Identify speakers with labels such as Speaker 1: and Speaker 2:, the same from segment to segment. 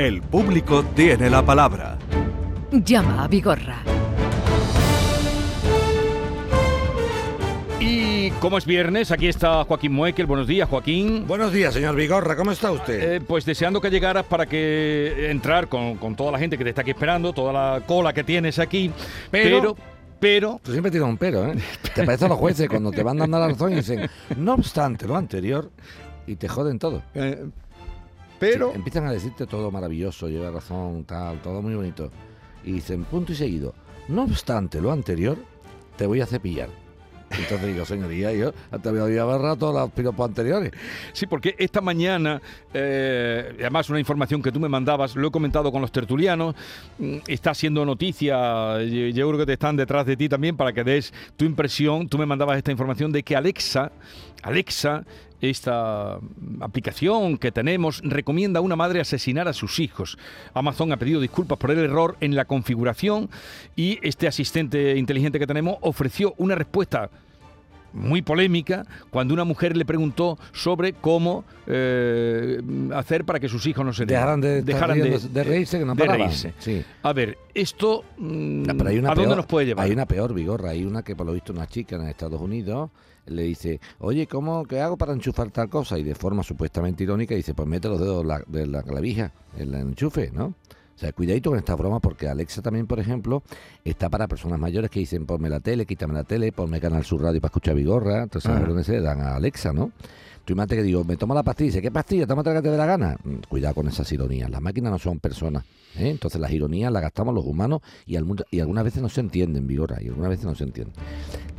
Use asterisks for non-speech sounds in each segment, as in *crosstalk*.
Speaker 1: El público tiene la palabra.
Speaker 2: Llama a Vigorra.
Speaker 3: Y como es viernes, aquí está Joaquín Muekel. Buenos días, Joaquín.
Speaker 4: Buenos días, señor Vigorra, ¿cómo está usted?
Speaker 3: Eh, pues deseando que llegaras para que entrar con, con toda la gente que te está aquí esperando, toda la cola que tienes aquí.
Speaker 4: Pero-
Speaker 3: pero, pero
Speaker 4: Tú siempre tienes un pero, ¿eh? Te parece a los jueces cuando te van dando la razón y dicen, no obstante lo anterior, y te joden todo.
Speaker 3: eh, pero
Speaker 4: Sí, empiezan a decirte todo maravilloso, lleva razón, tal, todo muy bonito. Y dicen, punto y seguido, no obstante lo anterior, te voy a cepillar. Entonces digo, señoría, yo te había agarrado todos los piropos anteriores.
Speaker 3: Sí, porque esta mañana, eh, además una información que tú me mandabas, lo he comentado con los tertulianos, mm, está siendo noticia, yo creo que te están detrás de ti también para que des tu impresión, tú me mandabas esta información de que Alexa, Alexa, esta aplicación que tenemos, recomienda a una madre asesinar a sus hijos. Amazon ha pedido disculpas por el error en la configuración y este asistente inteligente que tenemos ofreció una respuesta muy polémica cuando una mujer le preguntó sobre cómo eh, hacer para que sus hijos no se
Speaker 4: Dejaran de,
Speaker 3: dejaran de,
Speaker 4: reírse, que no
Speaker 3: de reírse.
Speaker 4: Sí.
Speaker 3: A ver, esto mm,
Speaker 4: No, pero hay una
Speaker 3: ¿a dónde nos puede llevar?
Speaker 4: Hay una peor, Vigorra. Hay una que, por lo visto, una chica en Estados Unidos le dice, oye, ¿cómo, ¿qué hago para enchufar tal cosa? Y de forma supuestamente irónica dice, pues mete los dedos la- de la clavija en el enchufe, ¿no? O sea, cuidadito con esta broma porque Alexa también, por ejemplo, está para personas mayores que dicen, ponme la tele, quítame la tele, ponme Canal Sur Radio para escuchar Vigorra. Entonces,
Speaker 3: Ajá.
Speaker 4: órdenes se le dan a Alexa, ¿no? Tú imagínate que digo, me tomo la pastilla, dice, ¿qué pastilla? Tómate la que te dé la gana. Mm, Cuidado con esas ironías. Las máquinas no son personas. ¿eh? Entonces las ironías las gastamos los humanos y, almu- y algunas veces no se entienden, Vigorra, y algunas veces no se entienden.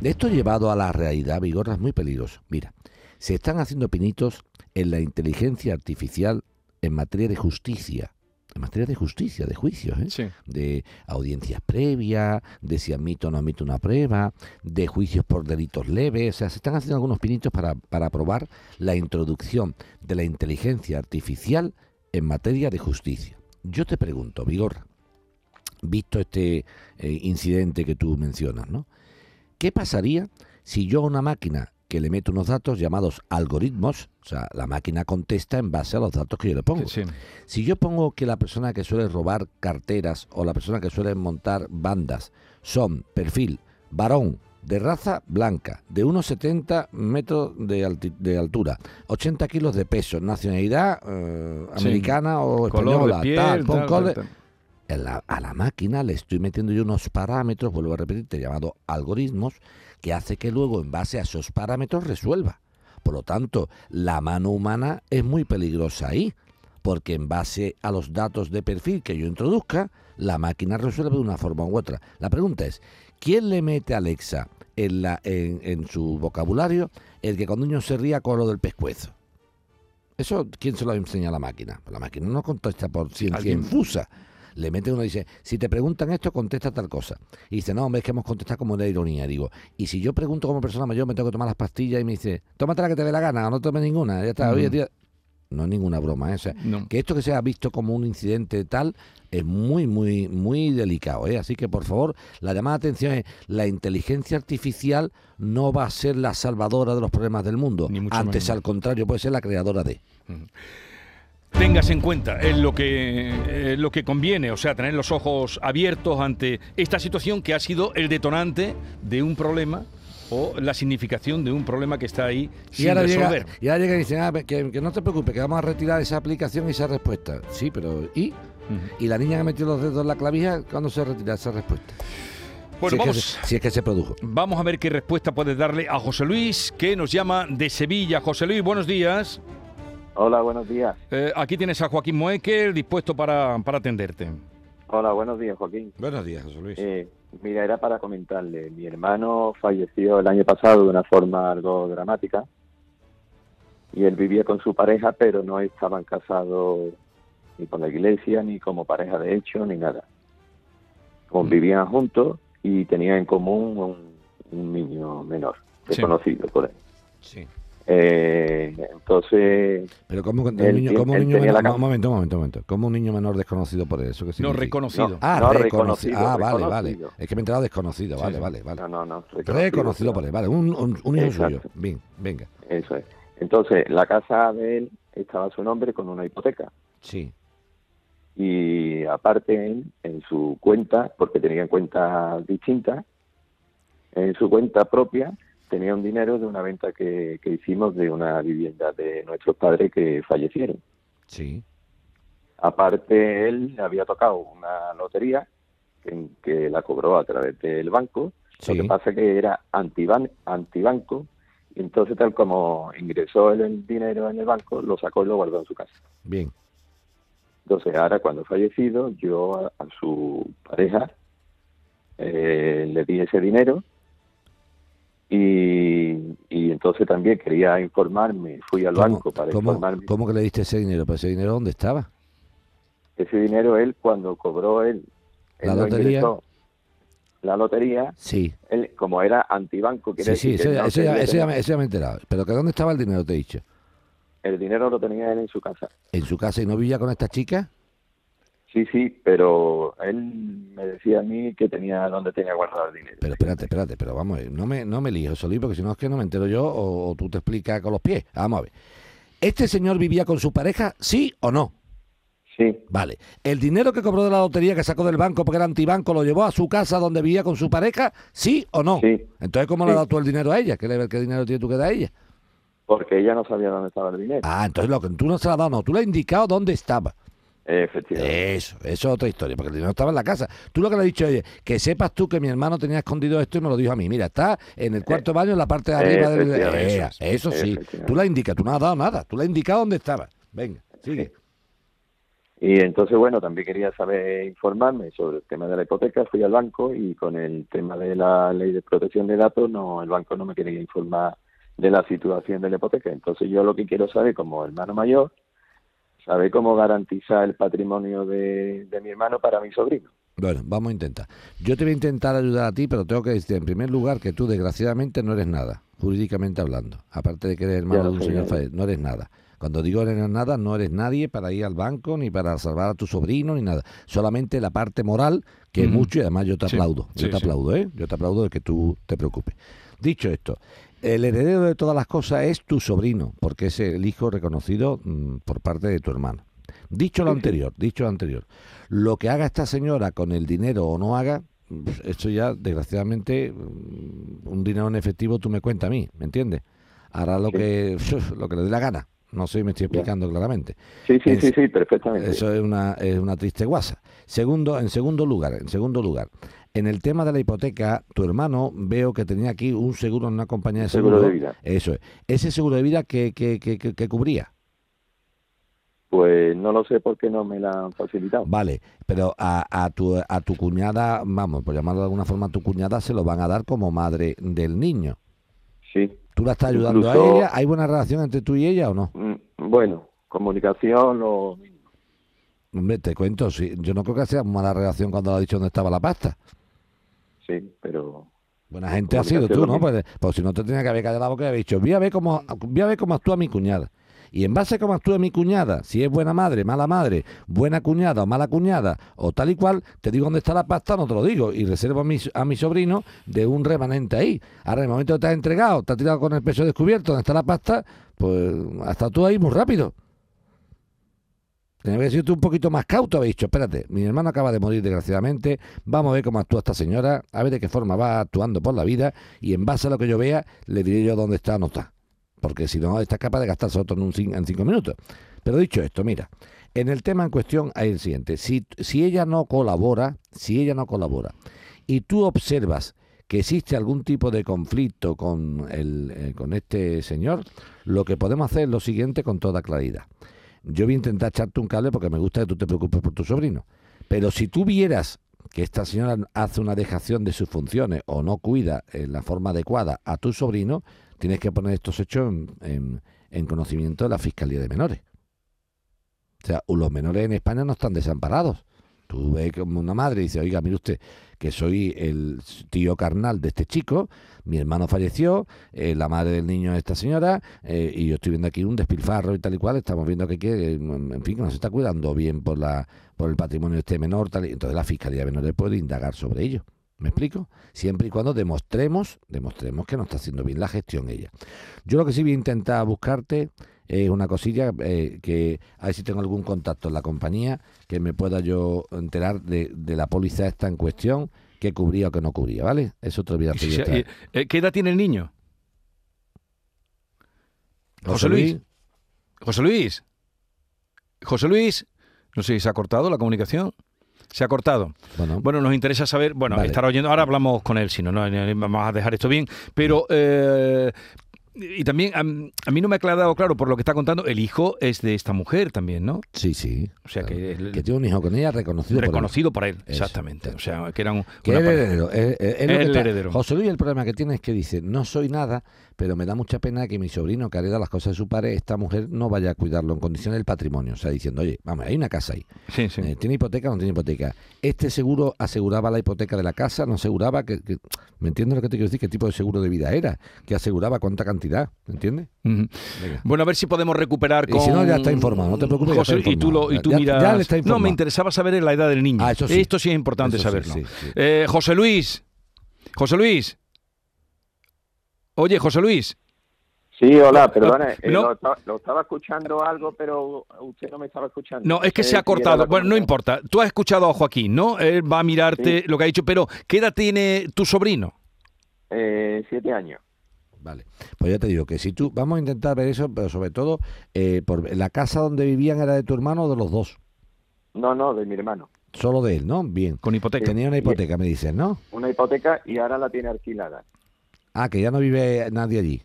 Speaker 4: De esto llevado a la realidad, Vigorra, es muy peligroso. Mira, se están haciendo pinitos en la inteligencia artificial en materia de justicia. En materia de justicia, de juicios, ¿eh?
Speaker 3: Sí.
Speaker 4: de audiencias previas, de si admito o no admito una prueba, de juicios por delitos leves. O sea, se están haciendo algunos pinitos para, para aprobar la introducción de la inteligencia artificial en materia de justicia. Yo te pregunto, Vigorra, visto este eh, incidente que tú mencionas, ¿no? ¿Qué pasaría si yo a una máquina que le meto unos datos llamados algoritmos, o sea, la máquina contesta en base a los datos que yo le pongo?
Speaker 3: Sí.
Speaker 4: Si yo pongo que la persona que suele robar carteras o la persona que suele montar bandas son perfil varón de raza blanca, de 1,70 metros de, alti- de altura, 80 kilos de peso, nacionalidad eh,
Speaker 3: Sí.
Speaker 4: americana o
Speaker 3: Color
Speaker 4: española,
Speaker 3: de piel,
Speaker 4: tal,
Speaker 3: tal, tal.
Speaker 4: La- a la máquina le estoy metiendo yo unos parámetros, vuelvo a repetirte, llamados algoritmos, que hace que luego en base a esos parámetros resuelva. Por lo tanto, la mano humana es muy peligrosa ahí, porque en base a los datos de perfil que yo introduzca, la máquina resuelve de una forma u otra. La pregunta es, ¿quién le mete a Alexa en, la, en, en su vocabulario el que cuando niño se ría con lo del pescuezo? ¿Eso quién se lo enseña a la máquina? La máquina no contesta por ciencia
Speaker 3: Alguien-
Speaker 4: infusa. Le mete uno y dice, si te preguntan esto, contesta tal cosa. Y dice, no, hombre, es que hemos contestado como una ironía. Digo, y si yo pregunto como persona mayor, me tengo que tomar las pastillas y me dice, tómate la que te dé la gana, o no tomes ninguna, ya está, oye,
Speaker 3: Ujú.
Speaker 4: tía. No es ninguna broma, ¿eh? O sea,
Speaker 3: No.
Speaker 4: que esto que sea visto como un incidente tal es muy, muy, muy delicado, ¿eh? Así que, por favor, la llamada de atención es, la inteligencia artificial no va a ser la salvadora de los problemas del mundo. Antes,
Speaker 3: menos.
Speaker 4: al contrario, puede ser la creadora de.
Speaker 3: Tengas en cuenta es lo que lo que conviene, o sea, tener los ojos abiertos ante esta situación que ha sido el detonante de un problema o la significación de un problema que está ahí
Speaker 4: Y
Speaker 3: sin
Speaker 4: ahora, llega,
Speaker 3: resolver.
Speaker 4: y ahora llega y dicen, ah, que, que no te preocupes, que vamos a retirar esa aplicación y esa respuesta. Sí, pero ¿y? ¿Y la niña que metió los dedos en la clavija, cuándo se retira esa respuesta?
Speaker 3: Bueno,
Speaker 4: si, es que
Speaker 3: vamos,
Speaker 4: se, si es que se produjo.
Speaker 3: vamos a ver qué respuesta puedes darle a José Luis, que nos llama de Sevilla. José Luis, buenos días.
Speaker 5: Hola, buenos días.
Speaker 3: Eh, aquí tienes a Joaquín Moekel dispuesto para, para atenderte.
Speaker 5: Hola, buenos días, Joaquín.
Speaker 4: Buenos días, José Luis.
Speaker 5: Eh, mira, era para comentarle. Mi hermano falleció el año pasado de una forma algo dramática. Y él vivía con su pareja, pero no estaban casados ni con la iglesia, ni como pareja de hecho, ni nada. Convivían juntos y tenían en común un, un niño menor,
Speaker 3: Sí.
Speaker 5: desconocido por él.
Speaker 4: sí.
Speaker 5: Eh, entonces,
Speaker 4: Pero ¿cómo, un niño, cómo un niño menor, un momento, un momento, un momento. ¿Cómo un niño menor desconocido por eso? ¿Qué
Speaker 3: No, reconocido.
Speaker 4: Ah,
Speaker 5: No,
Speaker 4: reconocido. Ah, vale, vale. Es que me he enterado desconocido.
Speaker 3: Sí,
Speaker 4: Vale,
Speaker 3: sí.
Speaker 4: vale, vale.
Speaker 5: no, no, no.
Speaker 4: Reconocido por él, vale. Un, un,
Speaker 5: Exacto.
Speaker 4: suyo. Bien, venga.
Speaker 5: Eso es. Entonces, la casa de él estaba a su nombre con una hipoteca.
Speaker 4: Sí.
Speaker 5: y aparte él, en su cuenta, porque tenía cuentas distintas, en su cuenta propia tenía un dinero de una venta que, que hicimos de una vivienda de nuestros padres que fallecieron.
Speaker 4: Sí.
Speaker 5: Aparte, él había tocado una lotería que, que la cobró a través del banco.
Speaker 4: Sí.
Speaker 5: Lo que pasa que era antiban, antibanco y entonces tal como ingresó él el dinero en el banco, lo sacó y lo guardó en su casa.
Speaker 4: Bien.
Speaker 5: Entonces ahora cuando fallecido, yo a, a su pareja eh, le di ese dinero y, y entonces también quería informarme, fui al
Speaker 4: ¿Cómo,
Speaker 5: banco para
Speaker 4: cómo-
Speaker 5: informarme.
Speaker 4: cómo que le diste ese dinero? ¿Pero ese dinero dónde estaba?
Speaker 5: Ese dinero él cuando cobró él, él
Speaker 4: ¿La
Speaker 5: lo
Speaker 4: lotería?
Speaker 5: ingresó, la lotería,
Speaker 4: Sí.
Speaker 5: él como era antibanco, quiere
Speaker 4: Sí, sí,
Speaker 5: decir
Speaker 4: eso,
Speaker 5: que no
Speaker 4: eso ya,
Speaker 5: tenía-
Speaker 4: eso ya me, eso ya me he enterado. ¿Pero que dónde estaba el dinero, te he dicho?
Speaker 5: el dinero lo tenía él en su casa.
Speaker 4: ¿En su casa y no vivía con esta chica?
Speaker 5: Sí, sí, pero él me decía a mí que tenía dónde tenía guardado el dinero.
Speaker 4: Pero espérate, espérate, pero vamos, a ver, no me, no me lío, Solí, porque si no es que no me entero yo o, o tú te explicas con los pies. Vamos a ver. ¿Este señor vivía con su pareja, sí o no?
Speaker 5: Sí,
Speaker 4: Vale. ¿El dinero que cobró de la lotería que sacó del banco porque era antibanco lo llevó a su casa donde vivía con su pareja, sí o no?
Speaker 5: Sí.
Speaker 4: Entonces, ¿cómo le has dado tú el dinero a ella? ¿Qué, le- qué dinero tienes tú que dar a ella?
Speaker 5: porque ella no sabía dónde estaba el dinero.
Speaker 4: Ah, entonces lo que tú no se lo has dado, no, tú le has indicado dónde estaba.
Speaker 5: Efectivamente.
Speaker 4: Eso, eso es otra historia, porque el dinero estaba en la casa. Tú lo que le has dicho es que sepas tú que mi hermano tenía escondido esto y me lo dijo a mí. Mira, está en el cuarto baño, en la parte de arriba del... Eh, eso sí, tú le has indicado, tú no has dado nada, tú le has indicado dónde estaba. Venga, sigue.
Speaker 5: Y entonces, bueno, también quería saber, informarme sobre el tema de la hipoteca. Fui al banco y con el tema de la ley de protección de datos, no, el banco no me quería informar de la situación de la hipoteca. Entonces, yo lo que quiero saber, como hermano mayor, saber cómo garantizar el patrimonio de, de mi hermano para mi sobrino.
Speaker 4: Bueno, vamos a intentar. Yo te voy a intentar ayudar a ti, pero tengo que decirte en primer lugar que tú desgraciadamente no eres nada, jurídicamente hablando. Aparte de que eres hermano de un señor fallecido, no eres nada. Cuando digo eres nada, no eres nadie para ir al banco, ni para salvar a tu sobrino, ni nada. Solamente la parte moral, que es mucho, y además yo te
Speaker 3: Sí,
Speaker 4: aplaudo. Yo
Speaker 3: sí,
Speaker 4: te
Speaker 3: sí.
Speaker 4: aplaudo, ¿eh? Yo te aplaudo de que tú te preocupes. Dicho esto, el heredero de todas las cosas es tu sobrino, porque es el hijo reconocido mm, por parte de tu hermano. Dicho lo anterior, dicho lo anterior, lo que haga esta señora con el dinero o no haga, esto ya, desgraciadamente, mm, un dinero en efectivo tú me cuentas a mí, ¿me entiendes? Hará lo
Speaker 5: Sí.
Speaker 4: que *laughs* lo que le dé la gana. No sé si me estoy explicando claramente.
Speaker 5: Sí, sí,
Speaker 4: Es-
Speaker 5: sí, sí, perfectamente.
Speaker 4: Eso es una, es una triste guasa. Segundo, en segundo lugar, en segundo lugar, en el tema de la hipoteca, tu hermano veo que tenía aquí un seguro en una compañía de
Speaker 5: Seguro
Speaker 4: seguro.
Speaker 5: de vida.
Speaker 4: Eso es. Ese seguro de vida que, que, que, cubría.
Speaker 5: Pues no lo sé por qué no me la han facilitado.
Speaker 4: Vale, pero a, a, tu, a tu cuñada, vamos, por llamarlo de alguna forma, a tu cuñada se lo van a dar como madre del niño.
Speaker 5: Sí.
Speaker 4: ¿Tú la estás ayudando
Speaker 5: Incluso-
Speaker 4: a ella? ¿Hay buena relación entre tú y ella o no?
Speaker 5: Mm, Bueno, comunicación, lo.
Speaker 4: Hombre, te cuento, sí, yo no creo que sea mala relación cuando le ha dicho dónde estaba la pasta.
Speaker 5: Sí, pero
Speaker 4: Buena gente ha sido tú, ¿no? Pues, pues si no te tenía que haber callado la boca y haber dicho, voy a ver cómo, voy a ver cómo actúa mi cuñada. Y en base a cómo actúa mi cuñada, si es buena madre, mala madre, buena cuñada o mala cuñada, o tal y cual, te digo dónde está la pasta, no te lo digo. Y reservo a mi, a mi sobrino de un remanente ahí. Ahora, en el momento que te has entregado, te has tirado con el peso descubierto, ¿dónde está la pasta? Pues hasta tú ahí muy rápido. Tenía que tú un poquito más cauto, habéis dicho, espérate, mi hermano acaba de morir desgraciadamente, vamos a ver cómo actúa esta señora, a ver de qué forma va actuando por la vida y en base a lo que yo vea le diré yo dónde está o no está. Porque si no, está capaz de gastarse otro en, un en cinco minutos. Pero dicho esto, mira, en el tema en cuestión hay el siguiente, si, si ella no colabora, si ella no colabora y tú observas que existe algún tipo de conflicto con, el, eh, con este señor, lo que podemos hacer es lo siguiente con toda claridad. Yo voy a intentar echarte un cable porque me gusta que tú te preocupes por tu sobrino. Pero si tú vieras que esta señora hace una dejación de sus funciones o no cuida en la forma adecuada a tu sobrino, tienes que poner estos hechos en- en conocimiento de la Fiscalía de Menores. O sea, los menores en España no están desamparados. Tú ves como una madre y dice, oiga, mire usted, que soy el tío carnal de este chico, mi hermano falleció, eh, la madre del niño es esta señora, eh, y yo estoy viendo aquí un despilfarro y tal y cual, estamos viendo que, que en fin, que no se está cuidando bien por la por el patrimonio de este menor, tal, y entonces la Fiscalía de Menores puede indagar sobre ello. ¿Me explico? Siempre y cuando demostremos, demostremos que no está haciendo bien la gestión ella. Yo lo que sí voy a intentar buscarte es una cosilla eh, que a ver si tengo algún contacto en la compañía que me pueda yo enterar de, de la póliza esta en cuestión, que cubría o que no cubría, ¿vale? Eso te lo voy a pedir.
Speaker 3: eh, eh, ¿Qué edad tiene el niño? José Luis. José Luis. José Luis. No sé si se ha cortado la comunicación. Se ha cortado.
Speaker 4: Bueno,
Speaker 3: Bueno, nos interesa saber, bueno,
Speaker 4: Vale.
Speaker 3: estar oyendo, ahora hablamos con él, si no, no, no, vamos a dejar esto bien, pero... eh, y también, a, mí no me ha quedado claro por lo que está contando, el hijo es de esta mujer también, ¿no?
Speaker 4: sí, sí.
Speaker 3: O sea,
Speaker 4: claro.
Speaker 3: que el-
Speaker 4: que tiene un hijo con ella reconocido, por él.
Speaker 3: reconocido por él, exactamente. O sea, que era un...
Speaker 4: Que el heredero. José Luis el problema que tiene es que dice, no soy nada, pero me da mucha pena que mi sobrino que hereda las cosas de su padre, esta mujer no vaya a cuidarlo en condiciones del patrimonio. O sea, diciendo, oye, vamos, hay una casa ahí.
Speaker 3: Sí, sí.
Speaker 4: Eh, ¿Tiene hipoteca o no tiene hipoteca? Este seguro aseguraba la hipoteca de la casa, no aseguraba que... que- ¿Me entiendes lo que te quiero decir? ¿Qué tipo de seguro de vida era? ¿Que aseguraba cuánta cantidad? ¿Me entiendes?
Speaker 3: Bueno, a ver si podemos recuperar
Speaker 4: Y si no, ya está informado, no te preocupes,
Speaker 3: José, y tú, lo, y tú.
Speaker 4: Ya-
Speaker 3: miras...
Speaker 4: ya le está
Speaker 3: no, me interesaba saber la edad del niño.
Speaker 4: Ah, eso sí.
Speaker 3: Esto sí es importante
Speaker 4: Eso
Speaker 3: saberlo. Eh, José Luis. José Luis. Oye, José Luis.
Speaker 5: Sí, hola, perdone, eh,
Speaker 3: no.
Speaker 5: lo, esta- lo estaba escuchando algo, pero usted no me estaba escuchando.
Speaker 3: No, es que
Speaker 5: Eh,
Speaker 3: se ha
Speaker 5: era
Speaker 3: cortado. Bueno, no importa. Tú has escuchado a Joaquín, ¿no? Él va a mirarte
Speaker 5: Sí.
Speaker 3: lo que ha dicho, pero ¿qué edad tiene tu sobrino?
Speaker 5: Eh, siete años.
Speaker 4: Vale, pues ya te digo que si tú, vamos a intentar ver eso, pero sobre todo, eh, por la casa donde vivían era de tu hermano o de los dos,
Speaker 5: No, no, de mi hermano.
Speaker 4: solo de él, ¿no? Bien.
Speaker 3: Con hipoteca.
Speaker 4: Tenía una hipoteca, me dices, ¿no?
Speaker 5: Una hipoteca y ahora la tiene alquilada.
Speaker 4: Ah, que ya no vive nadie allí.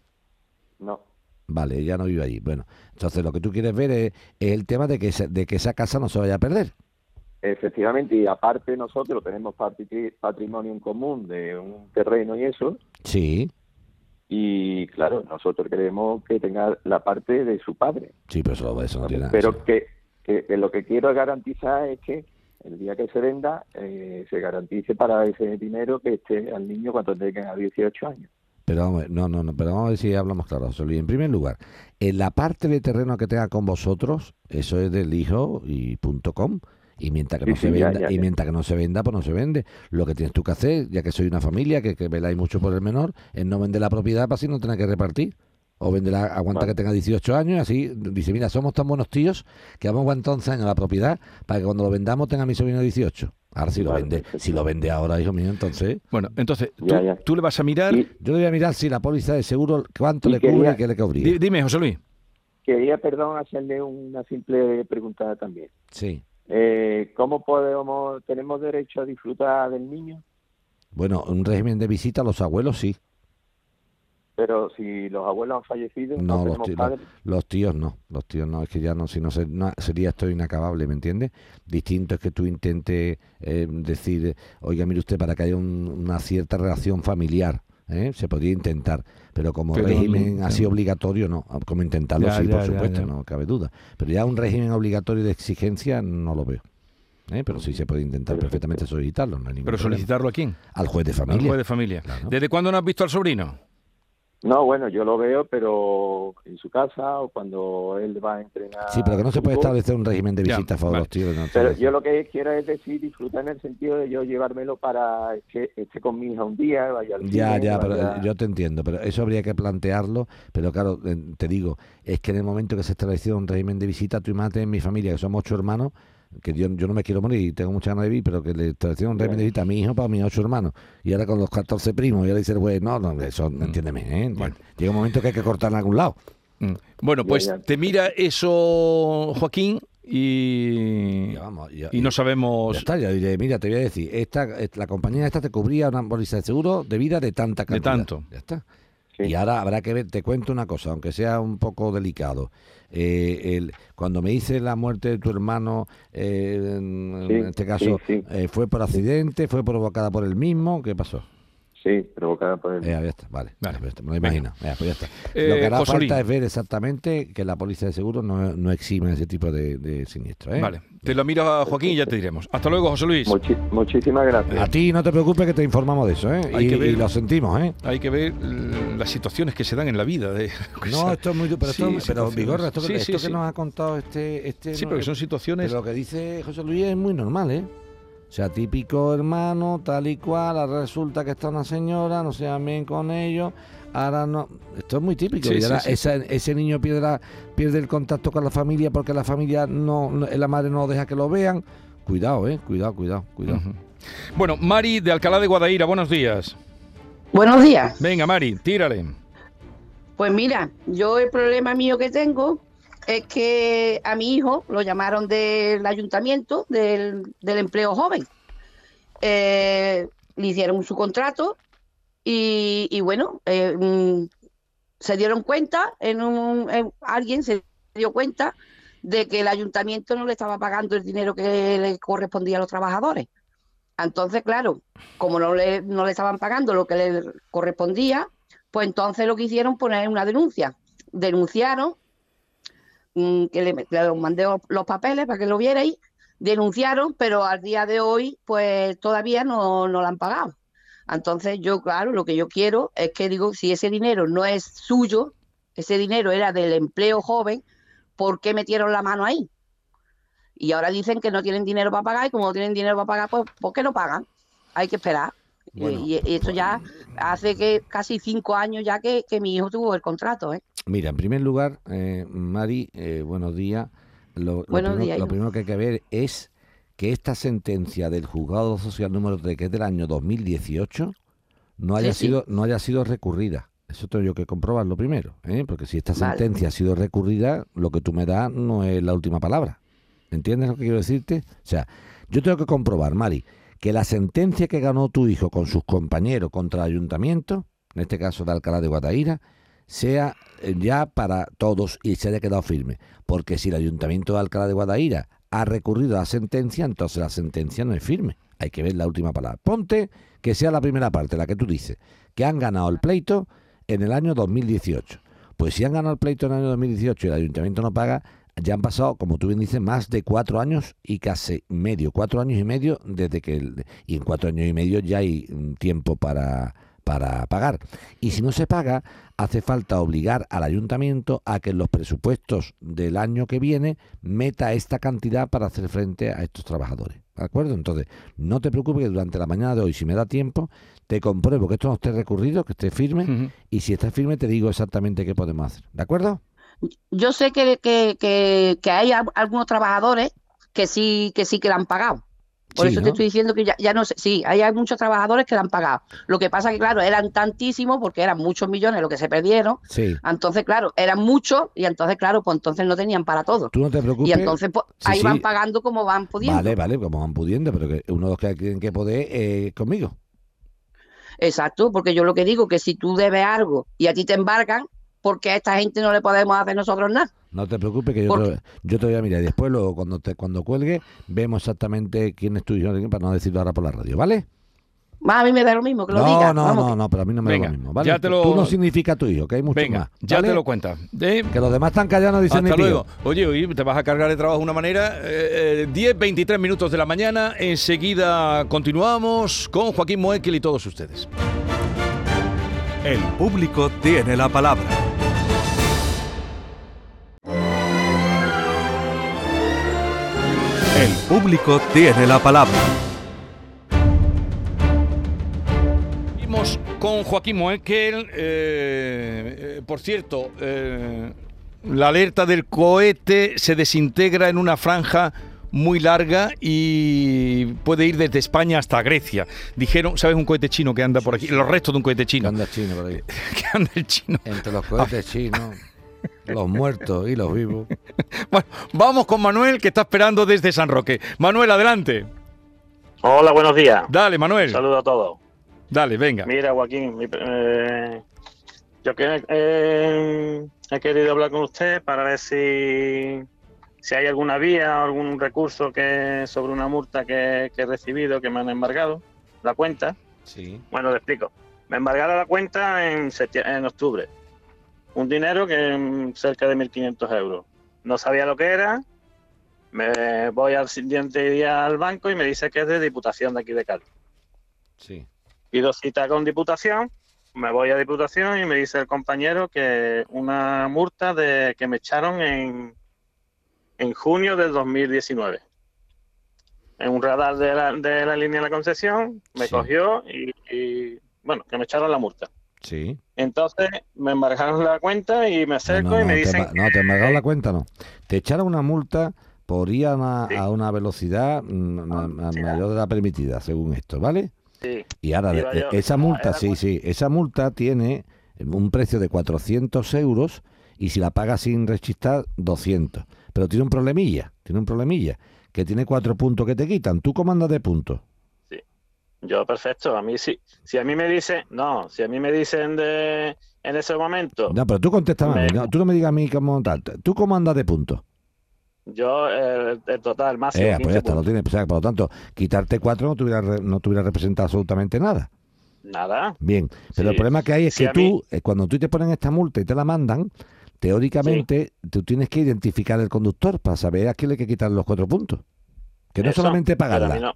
Speaker 5: No.
Speaker 4: Vale, ya no vive allí. Bueno, entonces lo que tú quieres ver es, es el tema de que, de que esa casa no se vaya a perder.
Speaker 5: Efectivamente, y aparte nosotros tenemos patri- patrimonio en común de un terreno y eso,
Speaker 4: Sí,
Speaker 5: y claro, nosotros queremos que tenga la parte de su padre.
Speaker 4: sí, pero eso, eso no tiene nada.
Speaker 5: Pero que, que- que lo que quiero garantizar es que el día que se venda eh, se garantice para ese dinero que esté al niño cuando tenga 18 años.
Speaker 4: Pero vamos, no, no, no, pero vamos a ver si hablamos claro, José Luis. En primer lugar, en la parte de terreno que tenga con vosotros, eso es del hijo y punto com. Y mientras que
Speaker 5: Sí,
Speaker 4: no se
Speaker 5: ya,
Speaker 4: venda,
Speaker 5: ya,
Speaker 4: y mientras que no se venda, pues no se vende. Lo que tienes tú que hacer, ya que soy una familia, que, que veláis mucho por el menor, es no vender la propiedad para así no tener que repartir. O venderla, aguanta
Speaker 5: Vale.
Speaker 4: que tenga 18 años, así dice, mira, somos tan buenos tíos que vamos a aguantar 11 años la propiedad para que cuando lo vendamos tenga mi sobrino 18. Ahora si lo vende, si lo vende ahora, hijo mío, entonces
Speaker 3: Bueno, entonces, tú,
Speaker 5: Ya, ya.
Speaker 3: tú le vas a mirar...
Speaker 5: Y
Speaker 4: yo le voy a mirar si la póliza de seguro, cuánto le cubre y qué le cubría.
Speaker 3: Dime, José Luis.
Speaker 5: quería, perdón, hacerle una simple pregunta también.
Speaker 4: Sí.
Speaker 5: Eh, ¿Cómo podemos, tenemos derecho a disfrutar del niño?
Speaker 4: Bueno, un régimen de visita a los abuelos sí,
Speaker 5: Pero si los abuelos han fallecido, no,
Speaker 4: No, los tíos-
Speaker 5: padres.
Speaker 4: los tíos no, los tíos no, es que ya no, si no, se- no, sería esto inacabable, ¿me entiendes? Distinto es que tú intentes eh, decir, oiga, mire usted, para que haya un- una cierta relación familiar, ¿eh? se podría intentar, pero como
Speaker 3: Pero,
Speaker 4: régimen así obligatorio no, como intentarlo
Speaker 3: Ya,
Speaker 4: sí,
Speaker 3: ya,
Speaker 4: por supuesto,
Speaker 3: ya.
Speaker 4: no cabe duda, pero ya un régimen obligatorio de exigencia no lo veo. ¿eh? Pero sí se puede intentar perfectamente solicitarlo, no hay
Speaker 3: Pero
Speaker 4: problema.
Speaker 3: solicitarlo a quién?
Speaker 4: Al juez de
Speaker 3: Al
Speaker 4: familia.
Speaker 3: juez de familia.
Speaker 4: Claro.
Speaker 3: ¿Desde cuándo no has visto al sobrino?
Speaker 5: No, bueno, yo lo veo, pero en su casa o cuando él va a entrenar.
Speaker 4: Sí, pero que no se puede
Speaker 5: fútbol.
Speaker 4: establecer un régimen de visita a favor de
Speaker 3: vale.
Speaker 4: los tíos. no
Speaker 5: Pero yo lo que quiero es decir, disfrutar en el sentido de yo llevármelo para que esté con mi hija un día, vaya al
Speaker 4: Ya,
Speaker 5: cine,
Speaker 4: ya, pero
Speaker 5: vaya-
Speaker 4: eh, yo te entiendo, pero eso habría que plantearlo, pero claro, eh, te digo, es que en el momento que se estableció un régimen de visita, tú imagínate en mi familia, que somos ocho hermanos, que yo, yo no me quiero morir y tengo muchas ganas de vivir, pero que le establecieron un régimen de visita a mi hijo para mis ocho hermanos, y ahora con los 14 primos, y ahora dice el juez, no, no, eso, entiéndeme, ¿eh?
Speaker 3: Bueno.
Speaker 4: Llega un momento que hay que cortar en algún lado.
Speaker 3: Mm. Bueno, pues
Speaker 5: ya.
Speaker 3: te mira eso, Joaquín, y,
Speaker 4: Ya vamos, ya-
Speaker 3: y no
Speaker 4: Ya
Speaker 3: sabemos
Speaker 4: está, ya diré, mira, te voy a decir, esta, eh, la compañía esta te cubría una póliza de seguro de vida de tanta
Speaker 3: De
Speaker 4: cantidad.
Speaker 3: tanto.
Speaker 4: Ya está.
Speaker 5: Sí.
Speaker 4: Y ahora habrá que ver, te cuento una cosa, aunque sea un poco delicado. Eh, el, cuando me dice la muerte de tu hermano, eh, en,
Speaker 5: Sí,
Speaker 4: en este caso,
Speaker 5: sí,
Speaker 4: eh, ¿fue por accidente? ¿Fue provocada por el mismo? ¿Qué pasó?
Speaker 5: Sí, provocada por el...
Speaker 4: Eh, ya está, vale,
Speaker 3: Vale.
Speaker 4: ya está, me lo imagino. Ya, pues ya está.
Speaker 3: Eh,
Speaker 4: lo que hará falta es ver exactamente que la póliza de seguro no, no exime ese tipo de, de siniestro. ¿eh?
Speaker 3: Vale, te lo miro a Joaquín y ya te diremos. Hasta luego, José Luis.
Speaker 5: Muchi- muchísimas gracias.
Speaker 4: A ti no te preocupes que te informamos de eso, ¿eh?
Speaker 3: Hay
Speaker 4: Y,
Speaker 3: que ver-
Speaker 4: y lo sentimos, ¿eh?
Speaker 3: Hay que ver mm, las situaciones que se dan en la vida. De, *laughs*
Speaker 4: No, esto es muy pero,
Speaker 3: Sí,
Speaker 4: esto, pero. Vigorra, esto, que-
Speaker 3: Sí,
Speaker 4: esto
Speaker 3: sí,
Speaker 4: que
Speaker 3: sí.
Speaker 4: nos ha contado este... este
Speaker 3: Sí,
Speaker 4: no,
Speaker 3: porque son situaciones...
Speaker 4: Pero lo que dice José Luis es muy normal, ¿eh? O sea, típico hermano, tal y cual, ahora resulta que está una señora, no se dan bien con ellos, ahora no... Esto es muy típico.
Speaker 3: Sí,
Speaker 4: y ahora
Speaker 3: sí.
Speaker 4: esa- ese niño pierde, la- pierde el contacto con la familia porque la familia no, no- la madre no deja que lo vean. Cuidado, eh, cuidado, cuidado, cuidado.
Speaker 3: Bueno, Mari de Alcalá de Guadaira, buenos días.
Speaker 6: Buenos días.
Speaker 3: Venga, Mari, tírale.
Speaker 6: Pues mira, yo el problema mío que tengo es que a mi hijo lo llamaron del ayuntamiento del, del empleo joven. Eh, le hicieron su contrato y, y bueno, eh, mm, se dieron cuenta, en un, en- alguien se dio cuenta de que el ayuntamiento no le estaba pagando el dinero que le correspondía a los trabajadores. Entonces, claro, como no le, no le estaban pagando lo que le correspondía, pues entonces lo que hicieron poner una denuncia. Denunciaron, que le, le mandé los papeles para que lo vierais, denunciaron, pero al día de hoy, pues todavía no, no lo han pagado. Entonces yo, claro, lo que yo quiero es que digo, si ese dinero no es suyo, ese dinero era del empleo joven, ¿por qué metieron la mano ahí? Y ahora dicen que no tienen dinero para pagar y como no tienen dinero para pagar, pues ¿por qué no pagan? Hay que esperar. Y-
Speaker 4: Bueno,
Speaker 6: y, y esto ya hace que casi cinco años ya que, que mi hijo tuvo el contrato, ¿eh?
Speaker 4: Mira, en primer lugar, eh, Mari, eh, buenos días. Lo, lo
Speaker 6: Buenos
Speaker 4: primero,
Speaker 6: días,
Speaker 4: lo primero que hay que ver es que esta sentencia del juzgado social número 3, que es del año 2018, no haya,
Speaker 6: Sí, sí.
Speaker 4: sido, no haya sido recurrida. Eso tengo yo que comprobarlo primero, ¿eh? porque si esta
Speaker 6: Vale.
Speaker 4: sentencia ha sido recurrida, lo que tú me das no es la última palabra. ¿Entiendes lo que quiero decirte? O sea, yo tengo que comprobar, Mari, que la sentencia que ganó tu hijo con sus compañeros contra el ayuntamiento, en este caso de Alcalá de Guadaira, sea eh, ya para todos y se haya quedado firme. Porque si el ayuntamiento de Alcalá de Guadaira ha recurrido a la sentencia, entonces la sentencia no es firme. Hay que ver la última palabra. Ponte que sea la primera parte, la que tú dices, que han ganado el pleito en el año 2018. Pues si han ganado el pleito en el año 2018 y el ayuntamiento no paga, ya han pasado, como tú bien dices, más de cuatro años y casi medio, cuatro años y medio desde que... el- y en cuatro años y medio ya hay mm, tiempo para, para pagar. Y si no se paga, hace falta obligar al ayuntamiento a que en los presupuestos del año que viene meta esta cantidad para hacer frente a estos trabajadores. ¿De acuerdo? Entonces, no te preocupes que durante la mañana de hoy, si me da tiempo, te compruebo que esto no esté recurrido, que esté firme, y si está firme te digo exactamente qué podemos hacer. ¿De acuerdo?
Speaker 6: Yo sé que, que, que, que hay al- algunos trabajadores que sí que sí que la han pagado. Por
Speaker 4: Sí,
Speaker 6: eso
Speaker 4: ¿no?
Speaker 6: te estoy diciendo que ya, ya no sé, sí, hay muchos trabajadores que la han pagado. Lo que pasa que, claro, eran tantísimos porque eran muchos millones lo que se perdieron.
Speaker 4: Sí.
Speaker 6: Entonces, claro, eran muchos y entonces, claro, pues entonces no tenían para todo.
Speaker 4: Tú no te
Speaker 6: Y
Speaker 4: preocupes.
Speaker 6: entonces, pues,
Speaker 4: Sí,
Speaker 6: ahí van pagando como van pudiendo.
Speaker 4: Vale, vale, como van pudiendo, pero que uno de los que tienen que poder conmigo.
Speaker 6: Exacto, porque yo lo que digo que si tú debes algo y a ti te embargan, porque a esta gente no le podemos hacer nosotros nada.
Speaker 4: No te preocupes que yo
Speaker 6: ¿Por
Speaker 4: te, yo te voy a mirar. Y después, luego, cuando te cuando cuelgue, vemos exactamente quién es tu hijo, para no decirlo ahora por la radio, ¿vale?
Speaker 6: A mí me da lo mismo que lo
Speaker 4: no,
Speaker 6: diga.
Speaker 4: no,
Speaker 6: Vamos,
Speaker 4: no,
Speaker 6: que-
Speaker 4: no, pero a mí no me
Speaker 3: Venga,
Speaker 4: da lo mismo, ¿vale?
Speaker 3: ya te lo-
Speaker 4: Tú no significa tu hijo, que hay muchos
Speaker 3: Venga,
Speaker 4: más.
Speaker 3: ya te lo cuenta. Eh,
Speaker 4: Que los demás están callados, dicen
Speaker 3: Hasta
Speaker 4: ni
Speaker 3: luego. Oye, hoy te vas a cargar de trabajo de una manera. Eh, eh, 10, 23 minutos de la mañana. Enseguida continuamos con Joaquín Moekel y todos ustedes.
Speaker 1: El público tiene la palabra. El público tiene la palabra.
Speaker 3: Seguimos con Joaquín Moekel. eh, eh, por cierto, eh, la alerta del cohete se desintegra en una franja muy larga y puede ir desde España hasta Grecia. Dijeron, ¿sabes un cohete chino que anda por aquí? Los restos de un cohete
Speaker 4: Que
Speaker 3: chino.
Speaker 4: anda chino por ahí. *laughs*
Speaker 3: Que anda el chino.
Speaker 4: Entre los cohetes chinos, los muertos y los vivos. *laughs*
Speaker 3: Bueno, vamos con Manuel que está esperando desde San Roque. Manuel, adelante.
Speaker 7: Hola, buenos días.
Speaker 3: Dale, Manuel.
Speaker 7: Saludos a todos.
Speaker 3: Dale, venga.
Speaker 7: Mira, Joaquín, mi- eh, yo que, eh, he querido hablar con usted para ver si, si hay alguna vía o algún recurso que sobre una multa que, que he recibido, que me han embargado la cuenta.
Speaker 4: Sí.
Speaker 7: Bueno, le explico. Me embargaron la cuenta en, en octubre. Un dinero que cerca de 1.500 euros. No sabía lo que era. Me voy al siguiente día al banco y me dice que es de Diputación de aquí de Cádiz.
Speaker 4: Sí.
Speaker 7: pido cita con Diputación, me voy a Diputación y me dice el compañero que una multa de que me echaron en, en junio del 2019. en un radar de la, de la línea de la concesión, me
Speaker 4: Sí.
Speaker 7: cogió y, y, bueno, que me echaron la multa.
Speaker 4: Sí.
Speaker 7: Entonces me embargaron la cuenta y me acerco
Speaker 4: no,
Speaker 7: y me
Speaker 4: no,
Speaker 7: dicen
Speaker 4: no, te embargaron la cuenta, no. Te echaron una multa por ir a una,
Speaker 7: Sí.
Speaker 4: a una velocidad
Speaker 7: Sí.
Speaker 4: mayor de la permitida, según esto, ¿vale?
Speaker 7: sí,
Speaker 4: Y ahora, de-
Speaker 7: yo-
Speaker 4: esa
Speaker 7: ah,
Speaker 4: multa, sí, sí, esa multa tiene un precio de 400 euros y si la pagas sin rechistar, 200. Pero tiene un problemilla, tiene un problemilla, que tiene cuatro puntos que te quitan. ¿Tú cómo andas de puntos?
Speaker 7: Yo perfecto. A mí sí, si a mí me dicen, no, si a mí me dicen de en ese momento,
Speaker 4: No, pero tú mí,
Speaker 7: Me-
Speaker 4: no, tú no me digas a mí cómo tal. ¿Tú cómo andas de puntos?
Speaker 7: yo el, el total máximo
Speaker 4: Eh, pues
Speaker 7: 15
Speaker 4: ya está, lo tienes. O sea, por lo tanto, quitarte cuatro no re- no te hubiera representado absolutamente nada.
Speaker 7: Nada.
Speaker 4: Bien, pero el problema que hay es
Speaker 7: Sí,
Speaker 4: que
Speaker 7: mí-
Speaker 4: tú, eh, cuando tú te ponen esta multa y te la mandan, teóricamente tú tienes que identificar el conductor para saber a quién le hay que quitar los cuatro puntos. Que no
Speaker 7: Eso,
Speaker 4: solamente pagarla.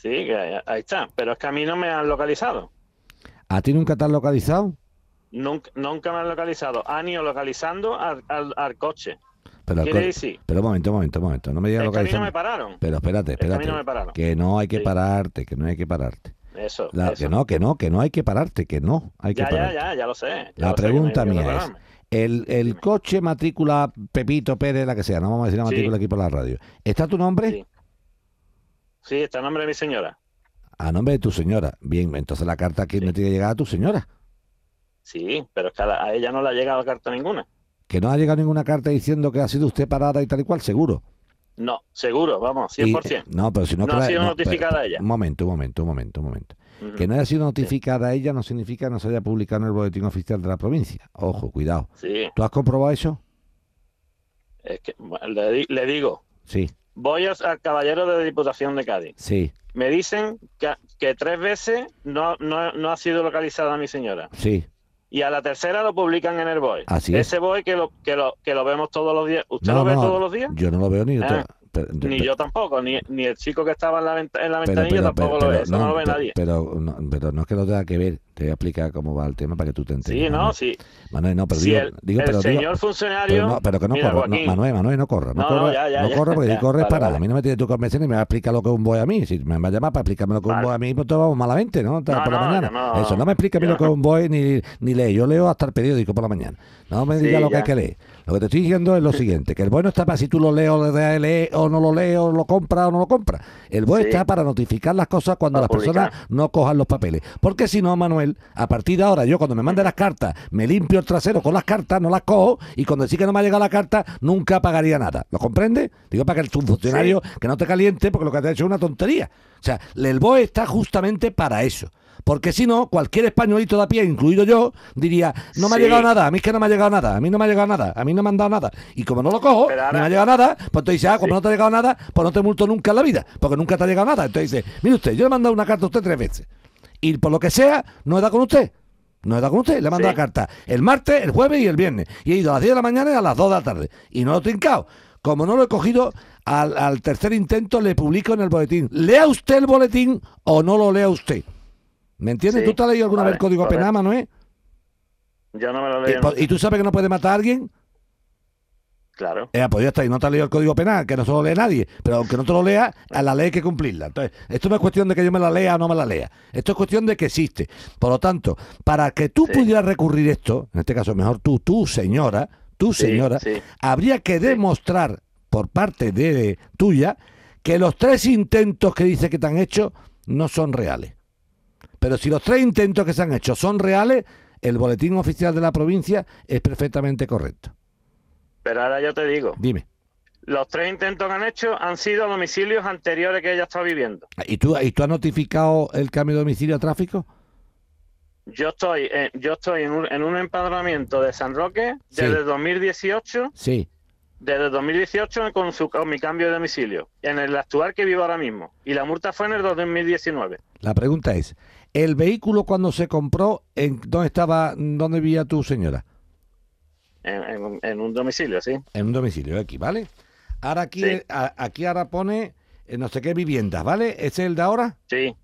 Speaker 7: Sí, que ahí- está. Pero es que a mí no me han localizado.
Speaker 4: ¿A ti nunca te has localizado?
Speaker 7: Nunca, nunca me han localizado. Han ido localizando al, al, al coche.
Speaker 4: Pero,
Speaker 7: Quiere decir,
Speaker 4: pero un momento, un momento, un momento. No me digas
Speaker 7: que mí no me pararon.
Speaker 4: Pero espérate,
Speaker 7: que
Speaker 4: espérate.
Speaker 7: no me pararon.
Speaker 4: Que no hay que
Speaker 7: Sí.
Speaker 4: pararte, que no hay que pararte.
Speaker 7: Eso,
Speaker 4: La-
Speaker 7: eso.
Speaker 4: que no, que no, que no hay que pararte, que no hay que
Speaker 7: ya, ya,
Speaker 4: pararte.
Speaker 7: ya, ya lo sé. ya
Speaker 4: La
Speaker 7: lo sé, que no
Speaker 4: pregunta
Speaker 7: que
Speaker 4: mía es. El, el coche matrícula Pepito Pérez, la que sea, no vamos a decir la
Speaker 7: Sí.
Speaker 4: matrícula aquí por la radio. ¿Está tu nombre?
Speaker 7: Sí. Sí, está el nombre de mi señora.
Speaker 4: A nombre de tu señora. Bien, entonces la carta aquí
Speaker 7: Sí.
Speaker 4: no tiene que llegar a tu señora.
Speaker 7: Sí, pero es que a, la- a ella no le ha llegado carta ninguna.
Speaker 4: Que no ha llegado ninguna carta diciendo que ha sido usted parada y tal y cual, seguro.
Speaker 7: No, seguro, vamos,
Speaker 4: Y-
Speaker 7: 100%.
Speaker 4: no, pero si no,
Speaker 7: No
Speaker 4: que
Speaker 7: ha
Speaker 4: la-
Speaker 7: sido
Speaker 4: no,
Speaker 7: notificada
Speaker 4: pero-
Speaker 7: ella.
Speaker 4: Un momento, un momento, un momento, un momento. Que no haya sido notificada ella no significa que no se haya publicado en el boletín oficial de la provincia. Ojo, cuidado.
Speaker 7: Sí,
Speaker 4: ¿Tú has comprobado eso?
Speaker 7: es que le, le digo,
Speaker 4: Sí,
Speaker 7: voy a- al caballero de Diputación de Cádiz.
Speaker 4: sí,
Speaker 7: Me dicen que, que tres veces no, no, no ha sido localizada mi señora.
Speaker 4: sí.
Speaker 7: Y a la tercera lo publican en el BOE.
Speaker 4: Así es.
Speaker 7: Ese BOE que lo, que lo, que lo vemos todos los días. ¿Usted
Speaker 4: No,
Speaker 7: lo ve
Speaker 4: no,
Speaker 7: todos los días?
Speaker 4: Yo no lo veo ni yo.
Speaker 7: Ni yo tampoco, ni, ni el chico que estaba en la, venta- en la ventanilla
Speaker 4: pero-
Speaker 7: tampoco
Speaker 4: pero-
Speaker 7: lo ve. Eso no, lo ve nadie.
Speaker 4: Pero, no, pero no es que lo tenga que ver. Te voy a explicar cómo va el tema para que tú te enteres.
Speaker 7: Sí, no, sí.
Speaker 4: Manuel, no, pero
Speaker 7: si
Speaker 4: digo,
Speaker 7: el,
Speaker 4: digo,
Speaker 7: el
Speaker 4: digo-
Speaker 7: señor funcionario.
Speaker 4: Pero, no, pero que no
Speaker 7: Mira.
Speaker 4: No,
Speaker 7: Joaquín,
Speaker 4: Manuel, Manuel, no corra. No,
Speaker 7: No, no,
Speaker 4: corra,
Speaker 7: ya, ya,
Speaker 4: no
Speaker 7: ya,
Speaker 4: corra porque *laughs*
Speaker 7: ya,
Speaker 4: si corres
Speaker 7: vale,
Speaker 4: para.
Speaker 7: vale.
Speaker 4: A mí no me tienes tu convencer ni me va a explicar lo que es un boy a mí. Si me va a llamar para explicarme lo que es un boy a mí, pues todo vamos malamente, ¿no? Por
Speaker 7: No,
Speaker 4: la
Speaker 7: no,
Speaker 4: mañana.
Speaker 7: no-
Speaker 4: Eso, no me explica a mí lo que es
Speaker 7: no.
Speaker 4: un boy ni, ni lee. Yo leo hasta el periódico por la mañana. No me diga lo que hay que leer. Lo que te estoy diciendo es lo siguiente: que el boy no está para si tú lo lees o le leer o no lo lees o lo compras o no lo compras. El boy
Speaker 7: Sí.
Speaker 4: está para notificar las cosas cuando
Speaker 7: Para
Speaker 4: las personas no cojan los papeles. Porque si no, Manuel, a partir de ahora, yo cuando me mande las cartas, me limpio el trasero con las cartas, no las cojo, y cuando sí que no me ha llegado la carta, nunca pagaría nada. ¿Lo comprende? Digo para que el funcionario que no te caliente, porque lo que te ha hecho es una tontería. O sea, el BOE está justamente para eso. Porque si no, cualquier españolito de a pie, incluido yo, diría, no me ha llegado nada, a mí es que no me ha llegado nada, a mí no me ha llegado nada, a mí no me han dado nada. Y como no lo cojo, ni me ha llegado nada, pues tú dices, ah, como
Speaker 7: Sí.
Speaker 4: no te ha llegado nada, pues no te multo nunca en la vida, porque nunca te ha llegado nada. Entonces dice, mire usted, yo le he mandado una carta a usted tres veces. Y por lo que sea, no he dado con usted. No he dado con usted, le he mandado
Speaker 7: Sí.
Speaker 4: la carta el martes, el jueves y el viernes. Y he ido a las 10 de la mañana y a las 2 de la tarde. Y no lo he trincado. Como no lo he cogido, al, al tercer intento le publico en el boletín. ¿Lea usted el boletín o no lo lea usted? ¿Me entiendes?
Speaker 7: Sí,
Speaker 4: ¿Tú te has leído alguna vez el código penal, Manuel?
Speaker 7: Yo no me lo
Speaker 4: ¿Y,
Speaker 7: leo.
Speaker 4: po- y tú sabes que no puede matar a alguien?
Speaker 7: Claro.
Speaker 4: Eh, pues ya está, y no te has leído el código penal, que no se lo lee nadie. Pero aunque no te lo lea, *laughs* a la ley hay que cumplirla. Entonces, esto no es cuestión de que yo me la lea o no me la lea. Esto es cuestión de que existe. Por lo tanto, para que tú
Speaker 7: Sí.
Speaker 4: pudieras recurrir esto, en este caso mejor tú, tú señora,
Speaker 7: Sí,
Speaker 4: señora,
Speaker 7: sí.
Speaker 4: habría que demostrar por parte de tuya que los tres intentos que dice que te han hecho no son reales. Pero si los tres intentos que se han hecho son reales, el boletín oficial de la provincia es perfectamente correcto.
Speaker 7: Pero ahora yo te digo,
Speaker 4: Dime.
Speaker 7: los tres intentos que han hecho han sido domicilios anteriores que ella está viviendo.
Speaker 4: ¿Y tú, ¿Y tú has notificado el cambio de domicilio a tráfico?
Speaker 7: Yo estoy, en, yo estoy en un, en un empadronamiento de San Roque
Speaker 4: Sí.
Speaker 7: desde 2018,
Speaker 4: Sí.
Speaker 7: desde 2018 con, su, con mi cambio de domicilio, en el actual que vivo ahora mismo. Y la multa fue en el 2019.
Speaker 4: La pregunta es, ¿el vehículo cuando se compró, en dónde estaba, dónde vivía tu señora?
Speaker 7: En, en- en un domicilio, sí.
Speaker 4: En un domicilio aquí, ¿vale? Ahora aquí,
Speaker 7: Sí.
Speaker 4: a- aquí ahora pone eh, no sé qué viviendas, ¿vale? ¿Ese es el de ahora?
Speaker 7: Sí,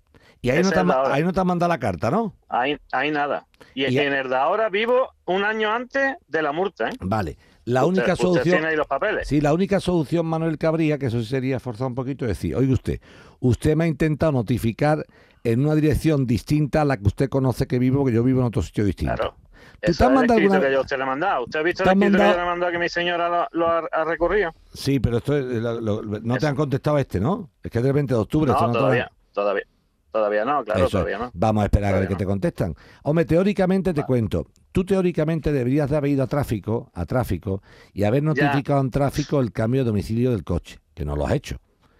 Speaker 4: Y ahí no, te, ahí no te han mandado la carta, ¿no?
Speaker 7: hay, hay nada. Y,
Speaker 4: Y-
Speaker 7: en el de ahora vivo un año antes de la multa, ¿eh?
Speaker 4: Vale. La
Speaker 7: Usted-
Speaker 4: única solución.
Speaker 7: tiene ahí los papeles.
Speaker 4: Sí, la única solución, Manuel Cabría, que eso sí sería forzar un poquito, es decir, oiga usted, usted me ha intentado notificar en una dirección distinta a la que usted conoce que vivo, porque yo vivo en otro sitio distinto.
Speaker 7: Claro.
Speaker 4: te
Speaker 7: Eso
Speaker 4: has
Speaker 7: es
Speaker 4: mandado alguna-
Speaker 7: que yo usted le he mandado. ¿Usted ha visto
Speaker 4: ¿Te
Speaker 7: el escrito que yo le he mandado que mi señora lo, lo ha, ha recurrido?
Speaker 4: Sí, pero esto es- lo- lo- no te han contestado este, ¿no? Es que es del 20 de octubre. esto
Speaker 7: No, todavía, todavía, todavía no, claro,
Speaker 4: Eso
Speaker 7: todavía no.
Speaker 4: Vamos a esperar a ver
Speaker 7: no.
Speaker 4: te contestan. Hombre, teóricamente te cuento. Tú teóricamente deberías de haber ido a tráfico, a tráfico, y haber notificado en tráfico el cambio de domicilio del coche, que no lo has hecho.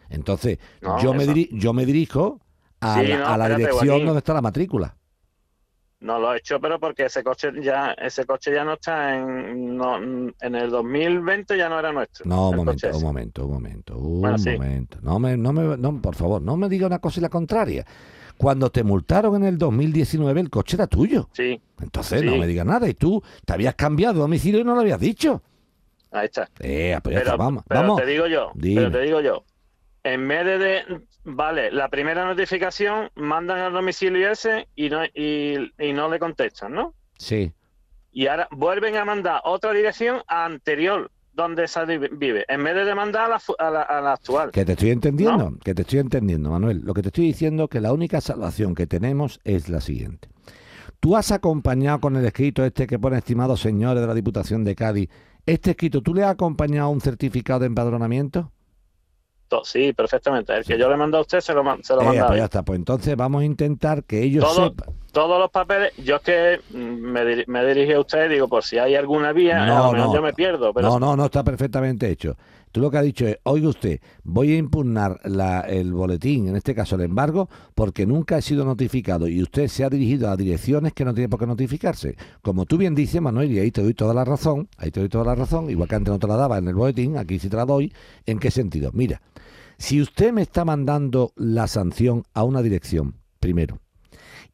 Speaker 4: Entonces,
Speaker 7: No,
Speaker 4: yo, me diri- yo me dirijo a
Speaker 7: Sí,
Speaker 4: la,
Speaker 7: no,
Speaker 4: a la
Speaker 7: espérate,
Speaker 4: dirección
Speaker 7: Joaquín.
Speaker 4: donde está la matrícula.
Speaker 7: No lo he hecho, pero porque ese coche ya, ese coche ya no está en, no, en el 2020 ya no era nuestro.
Speaker 4: No, un momento, un momento, un momento, un
Speaker 7: Bueno, sí.
Speaker 4: momento. No me, no me, no, por favor, no me diga una cosa y la contraria. Cuando te multaron en el 2019, el coche era tuyo.
Speaker 7: Sí,
Speaker 4: Entonces,
Speaker 7: Sí.
Speaker 4: no me digas nada. Y tú te habías cambiado de domicilio y no lo habías dicho.
Speaker 7: ahí está.
Speaker 4: Eh, pues
Speaker 7: Pero,
Speaker 4: está, vamos.
Speaker 7: pero
Speaker 4: vamos.
Speaker 7: te digo yo,
Speaker 4: Dime.
Speaker 7: pero te digo yo, en vez de, de- vale, la primera notificación mandan al domicilio ese y no, y, y no le contestan, ¿no?
Speaker 4: Sí.
Speaker 7: Y ahora vuelven a mandar otra dirección anterior donde esa vive, en vez de mandar a la, a la, a la actual.
Speaker 4: Que te estoy entendiendo, que te estoy entendiendo, Manuel. Lo que te estoy diciendo es que la única salvación que tenemos es la siguiente. Tú has acompañado con el escrito este que pone estimados señores de la Diputación de Cádiz. Este escrito, ¿tú le has acompañado un certificado de empadronamiento?
Speaker 7: To- Sí, perfectamente. El que yo le mando a usted se lo, man- se lo
Speaker 4: Eh,
Speaker 7: manda.
Speaker 4: pues ya está. Pues entonces vamos a intentar que ellos
Speaker 7: Todo-
Speaker 4: sepan.
Speaker 7: Todos los papeles, yo es que mm, me, diri- me dirigí a usted y digo, por si hay alguna vía,
Speaker 4: No,
Speaker 7: a lo mejor
Speaker 4: no.
Speaker 7: yo me pierdo. Pero
Speaker 4: No, no, no está perfectamente hecho. Tú lo que has dicho es, oiga usted, voy a impugnar la- el boletín, en este caso el embargo, porque nunca he sido notificado y usted se ha dirigido a direcciones que no tiene por qué notificarse. Como tú bien dices, Manuel, y ahí te doy toda la razón, ahí te doy toda la razón, igual que antes no te la daba en el boletín, aquí sí te la doy. ¿En qué sentido? Mira, si usted me está mandando la sanción a una dirección, primero,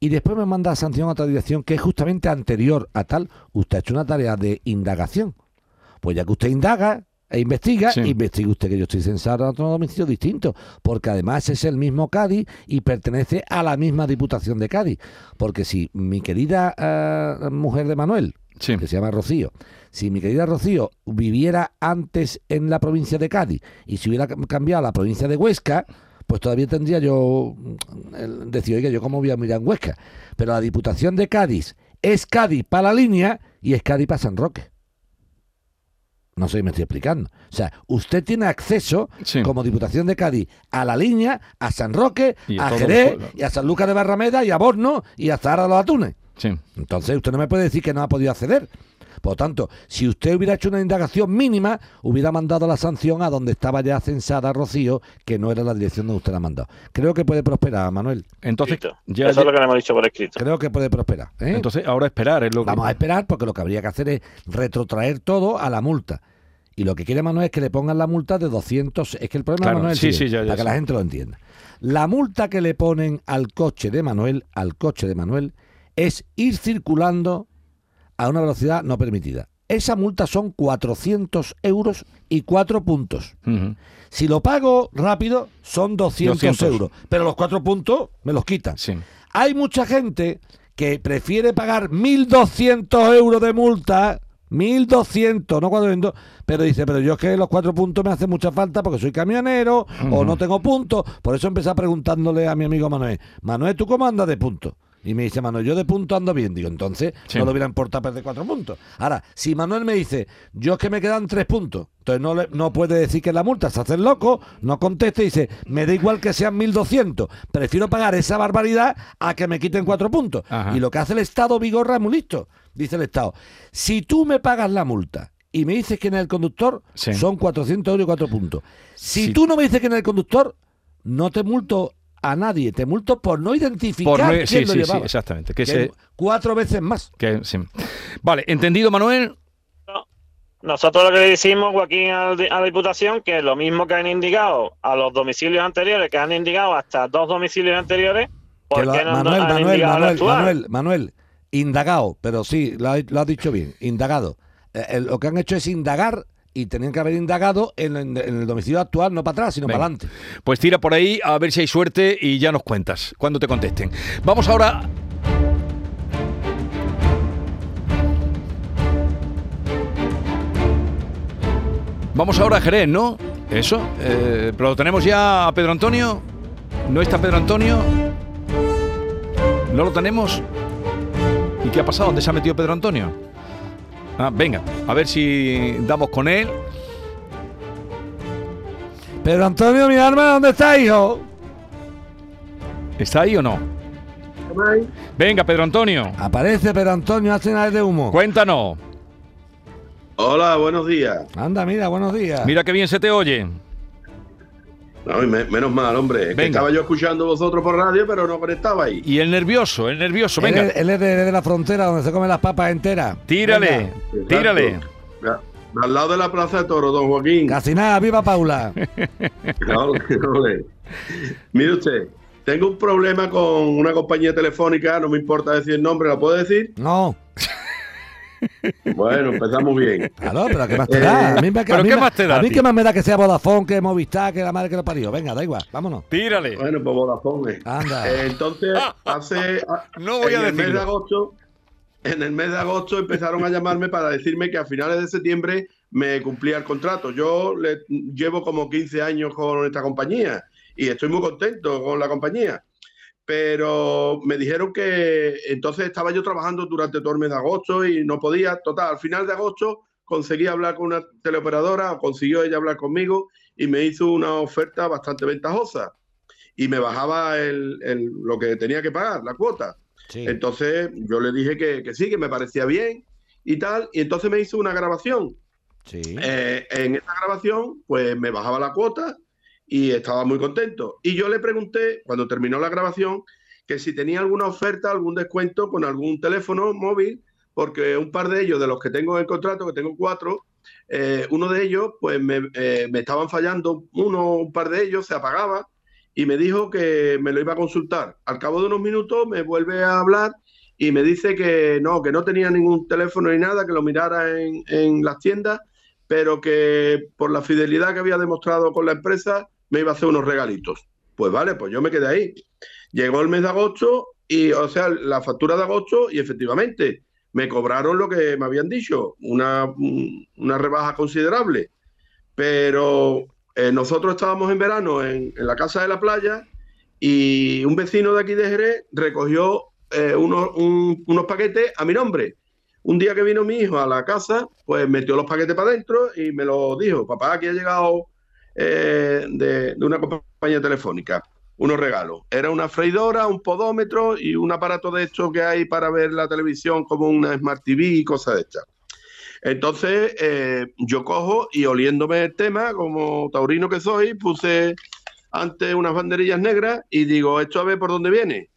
Speaker 4: y después me manda sanción a otra dirección que es justamente anterior a tal, usted ha hecho una tarea de indagación. Pues ya que usted indaga e investiga,
Speaker 3: Sí.
Speaker 4: investigue usted que yo estoy censado a otro domicilio distinto, porque además es el mismo Cádiz y pertenece a la misma Diputación de Cádiz. Porque si mi querida eh, mujer de Manuel,
Speaker 3: Sí.
Speaker 4: que se llama Rocío, si mi querida Rocío viviera antes en la provincia de Cádiz y si hubiera cam- cambiado a la provincia de Huesca, pues todavía tendría yo mm, decir, oiga, yo cómo voy a mirar en Huesca. Pero la Diputación de Cádiz es Cádiz para la línea y es Cádiz para San Roque. No sé si me estoy explicando. O sea, usted tiene acceso
Speaker 3: Sí.
Speaker 4: como Diputación de Cádiz a la línea, a San Roque,
Speaker 3: Y a
Speaker 4: Jerez, y a San Lucas de Barrameda, y a Borno, y a Zara de los Atunes.
Speaker 3: Sí.
Speaker 4: Entonces usted no me puede decir que no ha podido acceder. Por lo tanto, si usted hubiera hecho una indagación mínima, hubiera mandado la sanción a donde estaba ya censada Rocío, que no era la dirección donde usted la ha mandado. Creo que puede prosperar, Manuel.
Speaker 3: Entonces, ya,
Speaker 7: Eso es lo que le hemos dicho por escrito.
Speaker 4: Creo que puede prosperar. ¿eh?
Speaker 3: entonces ahora esperar es lo que...
Speaker 4: Vamos a esperar porque lo que habría que hacer es retrotraer todo a la multa. Y lo que quiere Manuel es que le pongan la multa de 200. Es que el problema
Speaker 3: Claro,
Speaker 4: Manuel es
Speaker 3: sí, sí, ya, ya
Speaker 4: para que la gente lo entienda. La multa que le ponen al coche de Manuel, al coche de Manuel, es ir circulando a una velocidad no permitida. Esa multa son 400 euros y 4 puntos. Si lo pago rápido, son 200,
Speaker 3: 200.
Speaker 4: euros. Pero los 4 puntos me los quitan.
Speaker 3: Sí.
Speaker 4: Hay mucha gente que prefiere pagar 1.200 euros de multa, 1.200, no 400, pero dice, pero yo es que los cuatro puntos me hacen mucha falta porque soy camionero o no tengo puntos. Por eso empecé preguntándole a mi amigo Manuel, Manuel, ¿tú cómo andas de puntos? Y me dice, Manuel, yo de punto ando bien. Digo, entonces
Speaker 3: Sí.
Speaker 4: no le hubiera importado perder cuatro puntos. Ahora, si Manuel me dice, yo es que me quedan tres puntos, entonces no, le- no puede decir que la multa se hace el loco, no conteste y dice, me da igual que sean 1.200, prefiero pagar esa barbaridad a que me quiten cuatro puntos.
Speaker 3: Ajá.
Speaker 4: Y lo que hace el Estado Vigorra es muy listo. Dice el Estado, si tú me pagas la multa y me dices quién es el conductor,
Speaker 3: Sí.
Speaker 4: son 400 euros y cuatro puntos. Si
Speaker 3: Sí.
Speaker 4: tú no me dices quién es el conductor, no te multo a nadie, te multo por no identificar
Speaker 3: Por no-
Speaker 4: quién
Speaker 3: sí,
Speaker 4: lo
Speaker 3: sí, sí, exactamente. Que
Speaker 4: Que
Speaker 3: se-
Speaker 4: es cuatro veces más.
Speaker 3: que- sí. Vale, entendido, Manuel.
Speaker 7: Nosotros lo que le decimos, Joaquín, a la Diputación, que lo mismo que han indicado a los domicilios anteriores, que han indicado hasta dos domicilios anteriores, ¿por
Speaker 4: Que lo-
Speaker 7: no
Speaker 4: Manuel,
Speaker 7: han
Speaker 4: Manuel, Manuel? Manuel, Manuel, indagado, pero sí, lo, ha- lo has dicho bien, indagado. Eh, eh, lo que han hecho es indagar y tenían que haber indagado en, el domicilio actual, no para atrás, sino para adelante.
Speaker 3: Pues tira por ahí a ver si hay suerte y ya nos cuentas cuando te contesten. Vamos ahora Vamos ahora a Jerez, ¿no? Eso. Eh, pero lo tenemos ya a Pedro Antonio. ¿No está Pedro Antonio? ¿No lo tenemos? ¿Y qué ha pasado? ¿Dónde se ha metido Pedro Antonio? Ah, venga, a ver si damos con él.
Speaker 4: Pedro Antonio, mi arma, ¿dónde está, hijo?
Speaker 3: ¿Está ahí o no? Venga, Pedro Antonio,
Speaker 4: Aparece Pedro Antonio, hace nada de humo.
Speaker 3: cuéntanos.
Speaker 8: Hola, buenos días.
Speaker 4: Anda, mira, buenos días.
Speaker 3: Mira qué bien se te oye.
Speaker 8: No, y me- menos mal, hombre. Es que
Speaker 3: Venga.
Speaker 8: estaba yo escuchando vosotros por radio, pero no conectaba ahí.
Speaker 3: Y el nervioso, el nervioso,
Speaker 4: Él,
Speaker 3: venga.
Speaker 4: es- él es de, de la frontera donde se comen las papas enteras.
Speaker 3: Tírale,
Speaker 4: Venga.
Speaker 3: tírale.
Speaker 8: Al lado de la Plaza de Toro, don Joaquín.
Speaker 4: Casi nada, viva Paula. *laughs*
Speaker 8: Ole, ole. Mire usted, tengo un problema con una compañía telefónica, no me importa decir el nombre, ¿lo puedo decir?
Speaker 4: No,
Speaker 8: Bueno, empezamos bien.
Speaker 4: claro, pero ¿qué más te da? A mí, me- a
Speaker 3: ¿Pero
Speaker 4: mí
Speaker 3: qué
Speaker 4: me-
Speaker 3: más te da,
Speaker 4: A mí
Speaker 3: tío?
Speaker 4: qué más me da que sea Vodafone, que Movistar, que la madre que lo parió. Venga, da igual, vámonos.
Speaker 3: Tírale.
Speaker 8: Bueno, pues Vodafone.
Speaker 4: Anda.
Speaker 8: Eh, entonces, hace... *laughs*
Speaker 3: No voy
Speaker 8: en
Speaker 3: a
Speaker 8: el mes de
Speaker 3: decirlo.
Speaker 8: agosto, en el mes de agosto empezaron a llamarme para decirme que a finales de septiembre me cumplía el contrato. Yo le, llevo como 15 años con esta compañía y estoy muy contento con la compañía. Pero me dijeron que entonces estaba yo trabajando durante todo el mes de agosto y no podía. Total, al final de agosto conseguí hablar con una teleoperadora o consiguió ella hablar conmigo y me hizo una oferta bastante ventajosa y me bajaba el- el- lo que tenía que pagar, la cuota.
Speaker 4: Sí.
Speaker 8: Entonces yo le dije que, que sí, que me parecía bien y tal, y entonces me hizo una grabación.
Speaker 4: Sí.
Speaker 8: Eh, en esa grabación, pues me bajaba la cuota y estaba muy contento. Y yo le pregunté, cuando terminó la grabación, que si tenía alguna oferta, algún descuento con algún teléfono móvil, porque un par de ellos, de los que tengo en el contrato, que tengo cuatro, eh, uno de ellos, pues me, eh, me estaban fallando, uno, un par de ellos, se apagaba y me dijo que me lo iba a consultar. Al cabo de unos minutos me vuelve a hablar y me dice que no, que no tenía ningún teléfono ni nada, que lo mirara en, en las tiendas, pero que por la fidelidad que había demostrado con la empresa me iba a hacer unos regalitos. Pues vale, pues yo me quedé ahí. Llegó el mes de agosto y, o sea, la factura de agosto y efectivamente me cobraron lo que me habían dicho, una, un- una rebaja considerable. Pero eh, nosotros estábamos en verano en, en la casa de la playa y un vecino de aquí de Jerez recogió eh, unos, un- unos paquetes a mi nombre. Un día que vino mi hijo a la casa, pues metió los paquetes para adentro y me lo dijo, papá, aquí ha llegado eh, de, una compañía telefónica, unos regalos. Era una freidora, un podómetro y un aparato de estos que hay para ver la televisión como una Smart TV y cosas de estas. Entonces, eh, yo cojo y oliéndome el tema, como taurino que soy, puse ante unas banderillas negras y digo, esto a ver por dónde viene.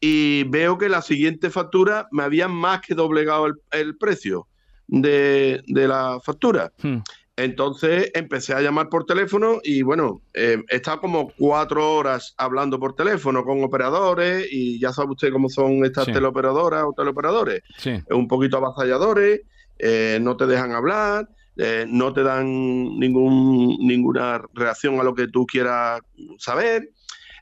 Speaker 8: Y veo que la siguiente factura me habían más que doblegado el, el precio de, de la factura.
Speaker 3: Hmm.
Speaker 8: Entonces empecé a llamar por teléfono y bueno, eh, he estado como cuatro horas hablando por teléfono con operadores y ya sabe usted cómo son estas
Speaker 3: Sí.
Speaker 8: teleoperadoras o teleoperadores
Speaker 3: Sí.
Speaker 8: un poquito avasalladores, eh, no te dejan hablar, eh, no te dan ningún, ninguna reacción a lo que tú quieras saber.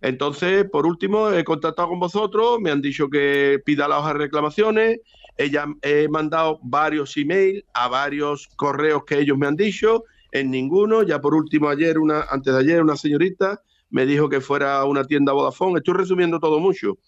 Speaker 8: Entonces, por último, he contactado con vosotros, me han dicho que pida la hoja de reclamaciones, ella, he mandado varios emails a varios correos que ellos me han dicho, en ninguno, ya por último ayer, una, antes de ayer, una señorita me dijo que fuera a una tienda Vodafone, estoy resumiendo todo mucho.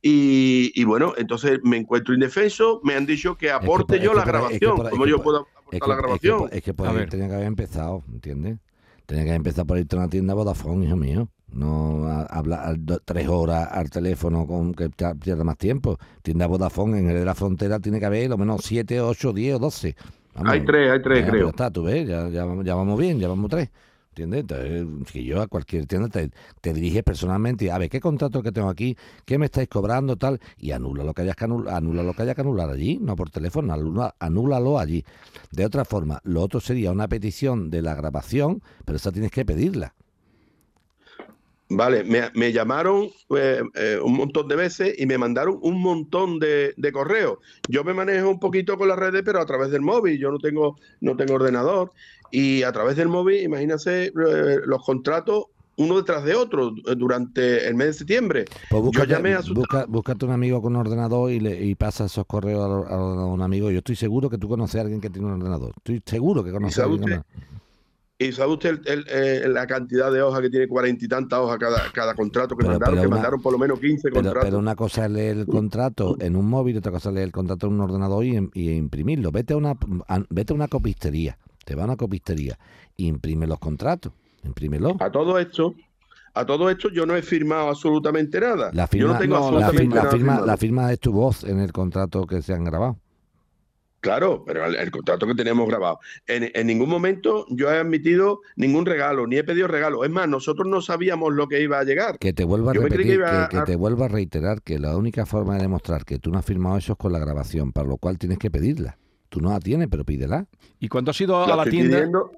Speaker 8: Y, y bueno, entonces me encuentro indefenso, me han dicho que aporte
Speaker 4: por-
Speaker 8: yo
Speaker 4: es
Speaker 8: la
Speaker 4: que por- es que
Speaker 8: grabación,
Speaker 4: es que
Speaker 8: yo puedo aportar
Speaker 4: Es que,
Speaker 8: la
Speaker 4: es que
Speaker 8: grabación.
Speaker 4: es que por ahí tenía que haber empezado, ¿entiendes? Tenía que haber empezado por irte a una tienda Vodafone, hijo mío. No hablar tres horas al teléfono con que pierda más tiempo. Tienda Vodafone en el de la frontera tiene que haber lo menos siete, ocho, diez o doce. Vamos,
Speaker 8: Hay tres, hay tres,
Speaker 4: ya,
Speaker 8: creo.
Speaker 4: pero está, tú ves, ya, ya, vamos- ya vamos bien, ya vamos tres. ¿Entiendes? Entonces, que yo a cualquier tienda te, te diriges personalmente a ver qué contrato que tengo aquí, qué me estáis cobrando, tal, y anula lo que hayas que anular, anula lo que haya que anular allí, no por teléfono, anula, anúlalo allí. De otra forma, lo otro sería una petición de la grabación, pero esa tienes que pedirla.
Speaker 8: Vale, me, me llamaron eh, eh, un montón de veces y me mandaron un montón de, de correos. Yo me manejo un poquito con las redes, pero a través del móvil. Yo no tengo, no tengo ordenador. Y a través del móvil, imagínate eh, los contratos uno detrás de otro eh, durante el mes de septiembre.
Speaker 4: Pues búscate,
Speaker 8: llamé a su-
Speaker 4: busca- búscate un amigo con ordenador y, le, y pasa esos correos a, un amigo. Yo estoy seguro que tú conoces a alguien que tiene un ordenador. Estoy seguro que conoces a alguien.
Speaker 8: Y sabe usted el- el- eh, la cantidad de hojas que tiene cuarenta y tantas hojas cada, cada contrato que
Speaker 4: Pero-
Speaker 8: mandaron,
Speaker 4: pero
Speaker 8: que
Speaker 4: una-
Speaker 8: mandaron por lo menos 15
Speaker 4: Pero,
Speaker 8: contratos.
Speaker 4: pero una cosa es leer el contrato en un móvil, otra cosa es leer el contrato en un ordenador y, y imprimirlo. Vete a una a- vete a una copistería, te va a una copistería, imprime los contratos, imprímelo.
Speaker 8: A todo esto, a todo esto yo no he firmado absolutamente nada.
Speaker 4: La
Speaker 8: yo
Speaker 4: firma,
Speaker 8: no tengo absolutamente
Speaker 4: firma, la
Speaker 8: nada
Speaker 4: firma, la firma es tu voz en el contrato que se han grabado.
Speaker 8: Claro, pero el, el contrato que tenemos grabado. En, en ningún momento yo he admitido ningún regalo, ni he pedido regalo. Es más, nosotros no sabíamos lo que iba a llegar.
Speaker 4: Que te vuelva a
Speaker 8: que
Speaker 4: repetir, que, te vuelva a reiterar que la única forma de demostrar que tú no has firmado eso es con la grabación, para lo cual tienes que pedirla. Tú no la tienes, pero pídela.
Speaker 3: Y cuando has ido a
Speaker 8: La
Speaker 3: tienda,
Speaker 8: pidiendo,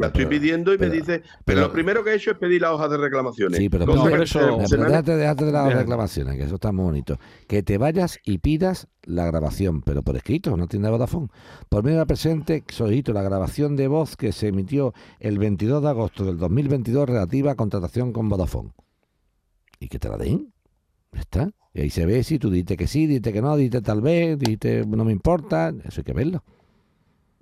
Speaker 8: la estoy pidiendo y
Speaker 4: pero-
Speaker 8: me dice, pero,
Speaker 4: pero-
Speaker 8: lo primero que he hecho es pedir la hoja de reclamaciones.
Speaker 4: Sí, pero,
Speaker 3: No,
Speaker 8: que
Speaker 3: pero eso-
Speaker 4: déjate, déjate de las reclamaciones, que eso está muy bonito. Que te vayas y pidas la grabación, pero por escrito, no tienda de Vodafone. Por medio de la presente, solicito la grabación de voz que se emitió el 22 de agosto del 2022 relativa a contratación con Vodafone. Y que te la den. Está. Y ahí se ve si tú dices que sí, dices que no, dices tal vez, dices no me importa. Eso hay que verlo.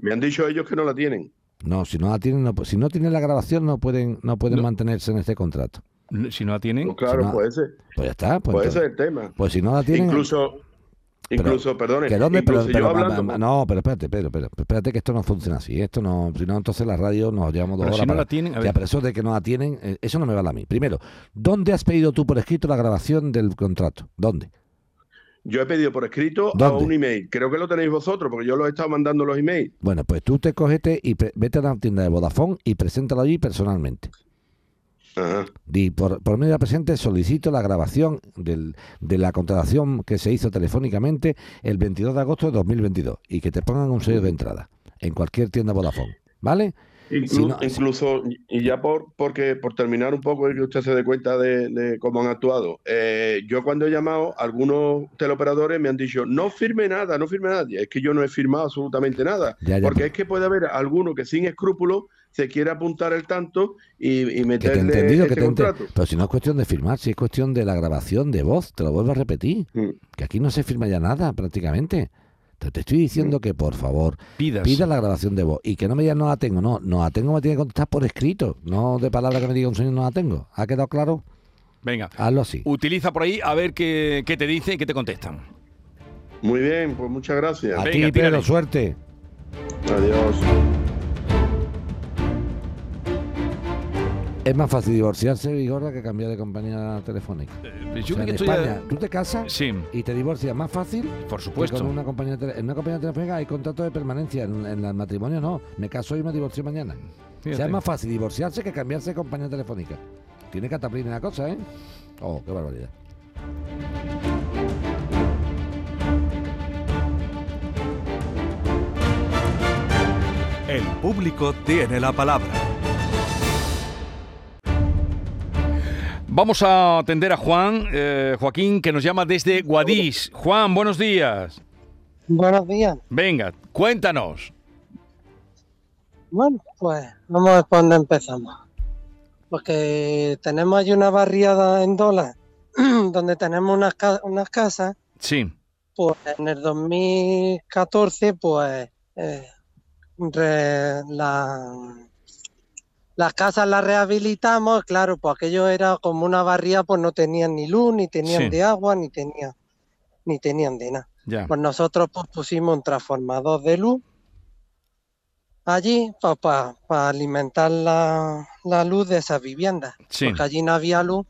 Speaker 8: me han dicho ellos que no la tienen.
Speaker 4: No, si no la tienen, no, si no tienen la grabación, no pueden, no pueden
Speaker 3: No.
Speaker 4: mantenerse en este contrato.
Speaker 3: si no la tienen,
Speaker 8: Pues claro,
Speaker 4: Si no-
Speaker 8: pues
Speaker 4: Pues ya está. Pues, entonces-
Speaker 8: es el tema.
Speaker 4: pues si no la tienen.
Speaker 8: Incluso,
Speaker 4: Pero-
Speaker 8: incluso, perdone,
Speaker 4: ¿Que dónde? Pero,
Speaker 8: incluso
Speaker 4: pero,
Speaker 8: yo
Speaker 4: ma-
Speaker 8: hablando
Speaker 4: ma-
Speaker 8: con-
Speaker 4: no, pero espérate, pero, pero, espérate que esto no funciona así. Esto no, si no, entonces la radio nos llevamos dos
Speaker 3: pero
Speaker 4: horas.
Speaker 3: si no
Speaker 4: para-
Speaker 3: la tienen, a
Speaker 4: Ya,
Speaker 3: ver,
Speaker 4: pero eso de que no la tienen, eh, eso no me vale a mí. Primero, ¿dónde has pedido tú por escrito la grabación del contrato? ¿Dónde?
Speaker 8: Yo he pedido por escrito a un email. Creo que lo tenéis vosotros, porque yo los he estado mandando los emails.
Speaker 4: Bueno, pues tú te cogete y vete a la tienda de Vodafone y preséntalo allí personalmente.
Speaker 8: Ajá.
Speaker 4: Di, por, por medio de la presente solicito la grabación del- de la contratación que se hizo telefónicamente el 22 de agosto de 2022 y que te pongan un sello de entrada en cualquier tienda Vodafone, ¿vale?
Speaker 8: Inclu-
Speaker 4: Si no-
Speaker 8: incluso, y ya por porque por terminar un poco y que usted se dé cuenta de, de cómo han actuado, eh, yo cuando he llamado, algunos teleoperadores me han dicho, no firme nada, no firme nada. Es que yo no he firmado absolutamente nada.
Speaker 4: Ya, ya,
Speaker 8: porque es que puede haber alguno que sin escrúpulos se quiere apuntar el tanto y, y
Speaker 4: Que te he
Speaker 8: meterle
Speaker 4: entendido, que te ente-
Speaker 8: contrato.
Speaker 4: Pero si no es cuestión de firmar, si es cuestión de la grabación de voz, te lo vuelvo a repetir.
Speaker 8: Mm.
Speaker 4: Que aquí no se firma ya nada prácticamente. Te, te estoy diciendo que por favor
Speaker 3: pidas.
Speaker 4: pida la grabación de voz y que no me digas no la tengo. No, no la tengo, me tiene que contestar por escrito, no de palabra que me diga un señor no la tengo. ¿Ha quedado claro?
Speaker 3: Venga,
Speaker 4: Hazlo así.
Speaker 3: utiliza por ahí a ver qué, qué te dice y qué te contestan.
Speaker 8: Muy bien, pues muchas gracias.
Speaker 4: A
Speaker 3: Venga,
Speaker 4: ti. Pedro, suerte.
Speaker 8: Adiós.
Speaker 4: Es más fácil divorciarse, Vigorra, que cambiar de compañía telefónica.
Speaker 3: Eh,
Speaker 4: O
Speaker 3: Yo
Speaker 4: sea,
Speaker 3: que
Speaker 4: en
Speaker 3: estoy
Speaker 4: España,
Speaker 3: a-
Speaker 4: tú te casas
Speaker 3: Sí,
Speaker 4: y te divorcias más fácil
Speaker 3: por
Speaker 4: que
Speaker 3: supuesto.
Speaker 4: con una compañía de tele- en una compañía telefónica hay contrato de permanencia. En, en el matrimonio no. Me caso y me divorcio mañana. O sea, es más fácil divorciarse que cambiarse de compañía telefónica. Tiene cataplina la cosa, ¿eh? Oh, qué barbaridad.
Speaker 1: El público tiene la palabra.
Speaker 3: Vamos a atender a Juan, eh, Joaquín, que nos llama desde Guadix. Juan, buenos días.
Speaker 9: Buenos días.
Speaker 3: Venga, cuéntanos.
Speaker 9: Bueno, pues vamos a ver por dónde empezamos. Porque tenemos allí una barriada en dólar, *clears throat* donde tenemos unas, ca- unas casas,
Speaker 3: Sí,
Speaker 9: pues en el 2014, pues eh, re- la- las casas las rehabilitamos, claro, pues aquello era como una barriada, pues no tenían ni luz, ni tenían
Speaker 3: Sí.
Speaker 9: de agua, ni tenían, ni tenían de nada.
Speaker 3: ya.
Speaker 9: Pues nosotros pues, pusimos un transformador de luz allí para alimentar la, la luz de esas viviendas.
Speaker 3: Sí,
Speaker 9: Porque allí no había luz,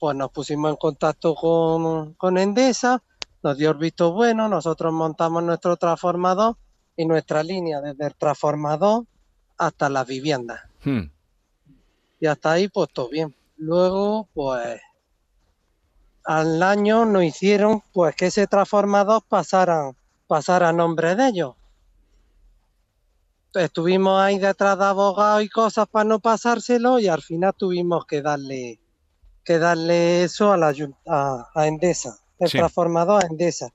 Speaker 9: pues nos pusimos en contacto con, con Endesa, nos dio el visto bueno, nosotros montamos nuestro transformador y nuestra línea desde el transformador hasta las viviendas.
Speaker 3: Hmm,
Speaker 9: Y hasta ahí pues todo bien. Luego pues al año nos hicieron pues que ese transformador pasara, pasara a nombre de ellos. Estuvimos ahí detrás de abogados y cosas para no pasárselo y al final tuvimos que darle que darle eso a la a, a Endesa, el
Speaker 3: Sí.
Speaker 9: transformador a Endesa.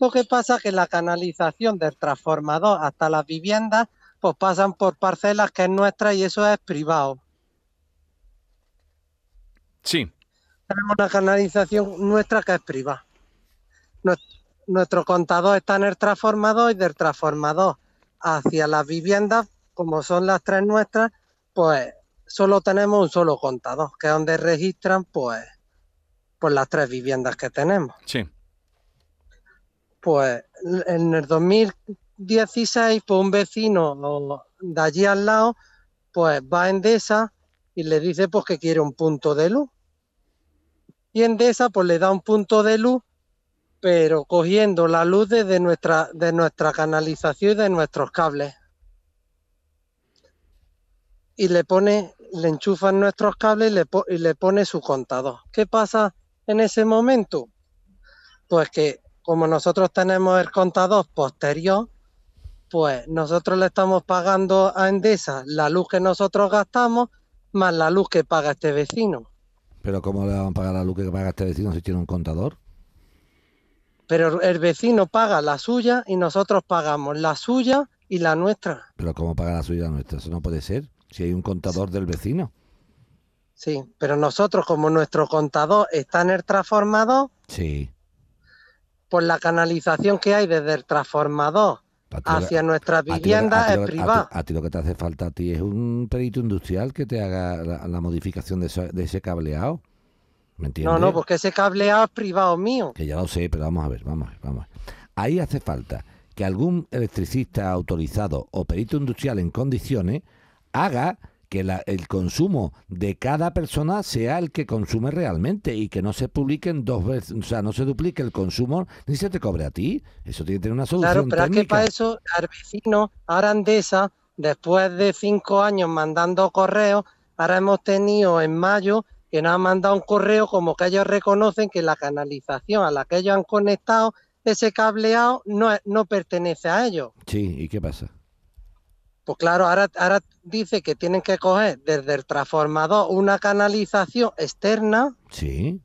Speaker 9: Lo que pasa es que la canalización del transformador hasta las viviendas pues pasan por parcelas que es nuestra y eso es privado.
Speaker 3: sí,
Speaker 9: tenemos una canalización nuestra que es privada. Nues- Nuestro contador está en el transformador y del transformador hacia las viviendas, como son las tres nuestras, pues solo tenemos un solo contador, que es donde registran pues, pues las tres viviendas que tenemos.
Speaker 3: Sí.
Speaker 9: Pues en el 2016, pues un vecino de allí al lado, pues va a Endesa y le dice pues que quiere un punto de luz. Y Endesa pues le da un punto de luz, pero cogiendo la luz de nuestra, de nuestra canalización y de nuestros cables. Y le pone, le enchufan nuestros cables y le, y le pone su contador. ¿Qué pasa en ese momento? Pues que como nosotros tenemos el contador posterior, pues nosotros le estamos pagando a Endesa la luz que nosotros gastamos más la luz que paga este vecino.
Speaker 4: Pero ¿cómo le van a pagar la luz que paga este vecino si tiene un contador?
Speaker 9: Pero el vecino paga la suya y nosotros pagamos la suya y la nuestra.
Speaker 4: Pero ¿cómo paga la suya nuestra? Eso no puede ser. Si hay un contador del vecino.
Speaker 9: Sí, pero nosotros como nuestro contador está en el transformador,
Speaker 4: Sí.
Speaker 9: pues la canalización que hay desde el transformador hacia nuestra
Speaker 4: a ti lo que-
Speaker 9: vivienda
Speaker 4: a ti
Speaker 9: es privada.
Speaker 4: A ti, lo que te hace falta a ti es un perito industrial que te haga la, la modificación de, ese- de ese cableado. ¿Me entiendes?
Speaker 9: No, no, porque ese cableado es privado mío.
Speaker 4: Que ya lo sé, pero vamos a ver, vamos a ver, vamos a ver. Ahí hace falta que algún electricista autorizado o perito industrial en condiciones haga que la- el consumo de cada persona sea el que consume realmente y que no se publiquen dos veces, o sea, no se duplique el consumo ni se te cobre a ti. Eso tiene que tener una solución
Speaker 9: Claro, pero es que
Speaker 4: técnica.
Speaker 9: para eso al vecino Arandesa, después de cinco años mandando correos, ahora hemos tenido en mayo que nos han mandado un correo como que ellos reconocen que la canalización a la que ellos han conectado ese cableado no, no pertenece a ellos.
Speaker 4: Sí, ¿y qué pasa?
Speaker 9: Pues claro, ahora, ahora dice que tienen que coger desde el transformador una canalización externa
Speaker 4: Sí,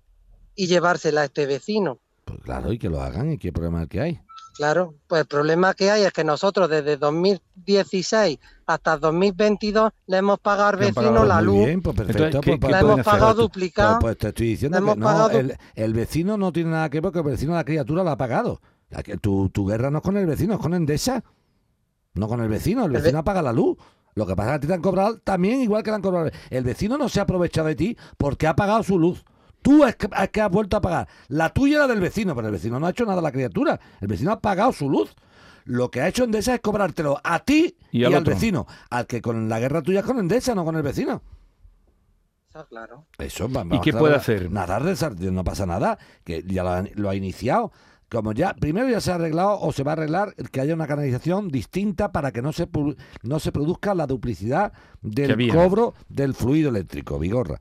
Speaker 9: y llevársela a este vecino.
Speaker 4: pues claro, y que lo hagan, ¿y qué problema es el que hay?
Speaker 9: Claro, pues el problema que hay es que nosotros desde 2016 hasta 2022 le hemos pagado al
Speaker 3: Le
Speaker 9: vecino
Speaker 3: pagado
Speaker 9: la luz,
Speaker 4: bien, pues perfecto.
Speaker 3: Entonces, ¿qué-
Speaker 4: pues,
Speaker 3: qué
Speaker 4: pues,
Speaker 9: la
Speaker 3: pueden
Speaker 9: hemos pagado
Speaker 4: Pues,
Speaker 9: duplicada.
Speaker 4: pues te estoy diciendo
Speaker 9: Le
Speaker 4: que
Speaker 9: hemos
Speaker 4: no,
Speaker 9: pagado-
Speaker 4: el, el vecino no tiene nada que ver, porque el vecino, la criatura la ha pagado. La que- Tu, tu guerra no es con el vecino, es con Endesa. No con el vecino, el
Speaker 9: ve-
Speaker 4: vecino paga la luz. Lo que pasa es que a ti te han cobrado también igual que le han cobrado. El vecino no se ha aprovechado de ti porque ha pagado su luz. Tú es que, es que has vuelto a pagar. La tuya era del vecino, pero el vecino no ha hecho nada a la criatura. El vecino ha pagado su luz. Lo que ha hecho Endesa es cobrártelo a ti
Speaker 3: Y
Speaker 4: y,
Speaker 3: al otro.
Speaker 4: vecino. Al que con la guerra tuya es con Endesa, no con el vecino.
Speaker 9: Está claro.
Speaker 4: Eso, va-
Speaker 3: ¿Y
Speaker 4: vamos
Speaker 3: qué puede hacer?
Speaker 4: Nadar del sartén, no pasa nada, que ya lo ha, lo ha iniciado. Como ya, primero ya se ha arreglado o se va a arreglar que haya una canalización distinta para que no se, no se produzca la duplicidad del cobro del fluido eléctrico, Vigorra.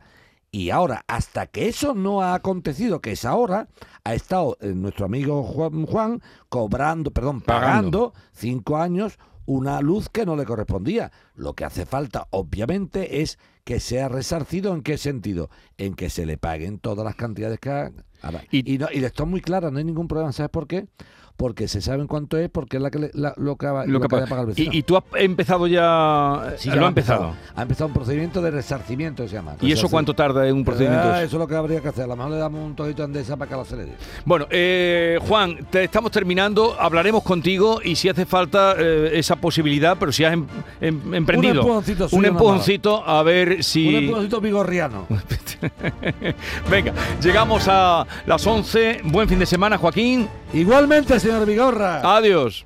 Speaker 4: Y ahora, hasta que eso no ha acontecido, que es ahora, ha estado eh, nuestro amigo Juan, Juan cobrando, perdón,
Speaker 3: Pagando.
Speaker 4: pagando cinco años una luz que no le correspondía. Lo que hace falta, obviamente, es que sea resarcido. ¿En qué sentido? En que se le paguen todas las cantidades que. Ahora,
Speaker 3: Y-
Speaker 4: Y, no, y esto es muy claro, no hay ningún problema. ¿Sabes por qué? Porque se sabe en cuánto es, porque es la que le- la- lo que, va-
Speaker 3: Lo
Speaker 4: lo
Speaker 3: que
Speaker 4: que paga el vecino.
Speaker 3: y, y tú has empezado ya.
Speaker 4: Sí,
Speaker 3: eh,
Speaker 4: ya
Speaker 3: lo ha empezado.
Speaker 4: Ha empezado un procedimiento de resarcimiento, se llama.
Speaker 3: ¿Y eso cuánto tarda en un procedimiento?
Speaker 4: Ah, eso es lo que habría que hacer. A lo mejor le damos un tojito Andesa para que lo acelere.
Speaker 3: Bueno, eh, Juan, te estamos terminando. Hablaremos contigo y si hace falta eh, esa posibilidad, pero si has em- em- emprendido
Speaker 4: empujoncito suyo
Speaker 3: un empujoncito, a ver si.
Speaker 4: Un empujoncito vigorriano. *laughs*
Speaker 3: Venga, llegamos a las 11. Buen fin de semana, Joaquín.
Speaker 4: Igualmente, señor Vigorra.
Speaker 3: Adiós.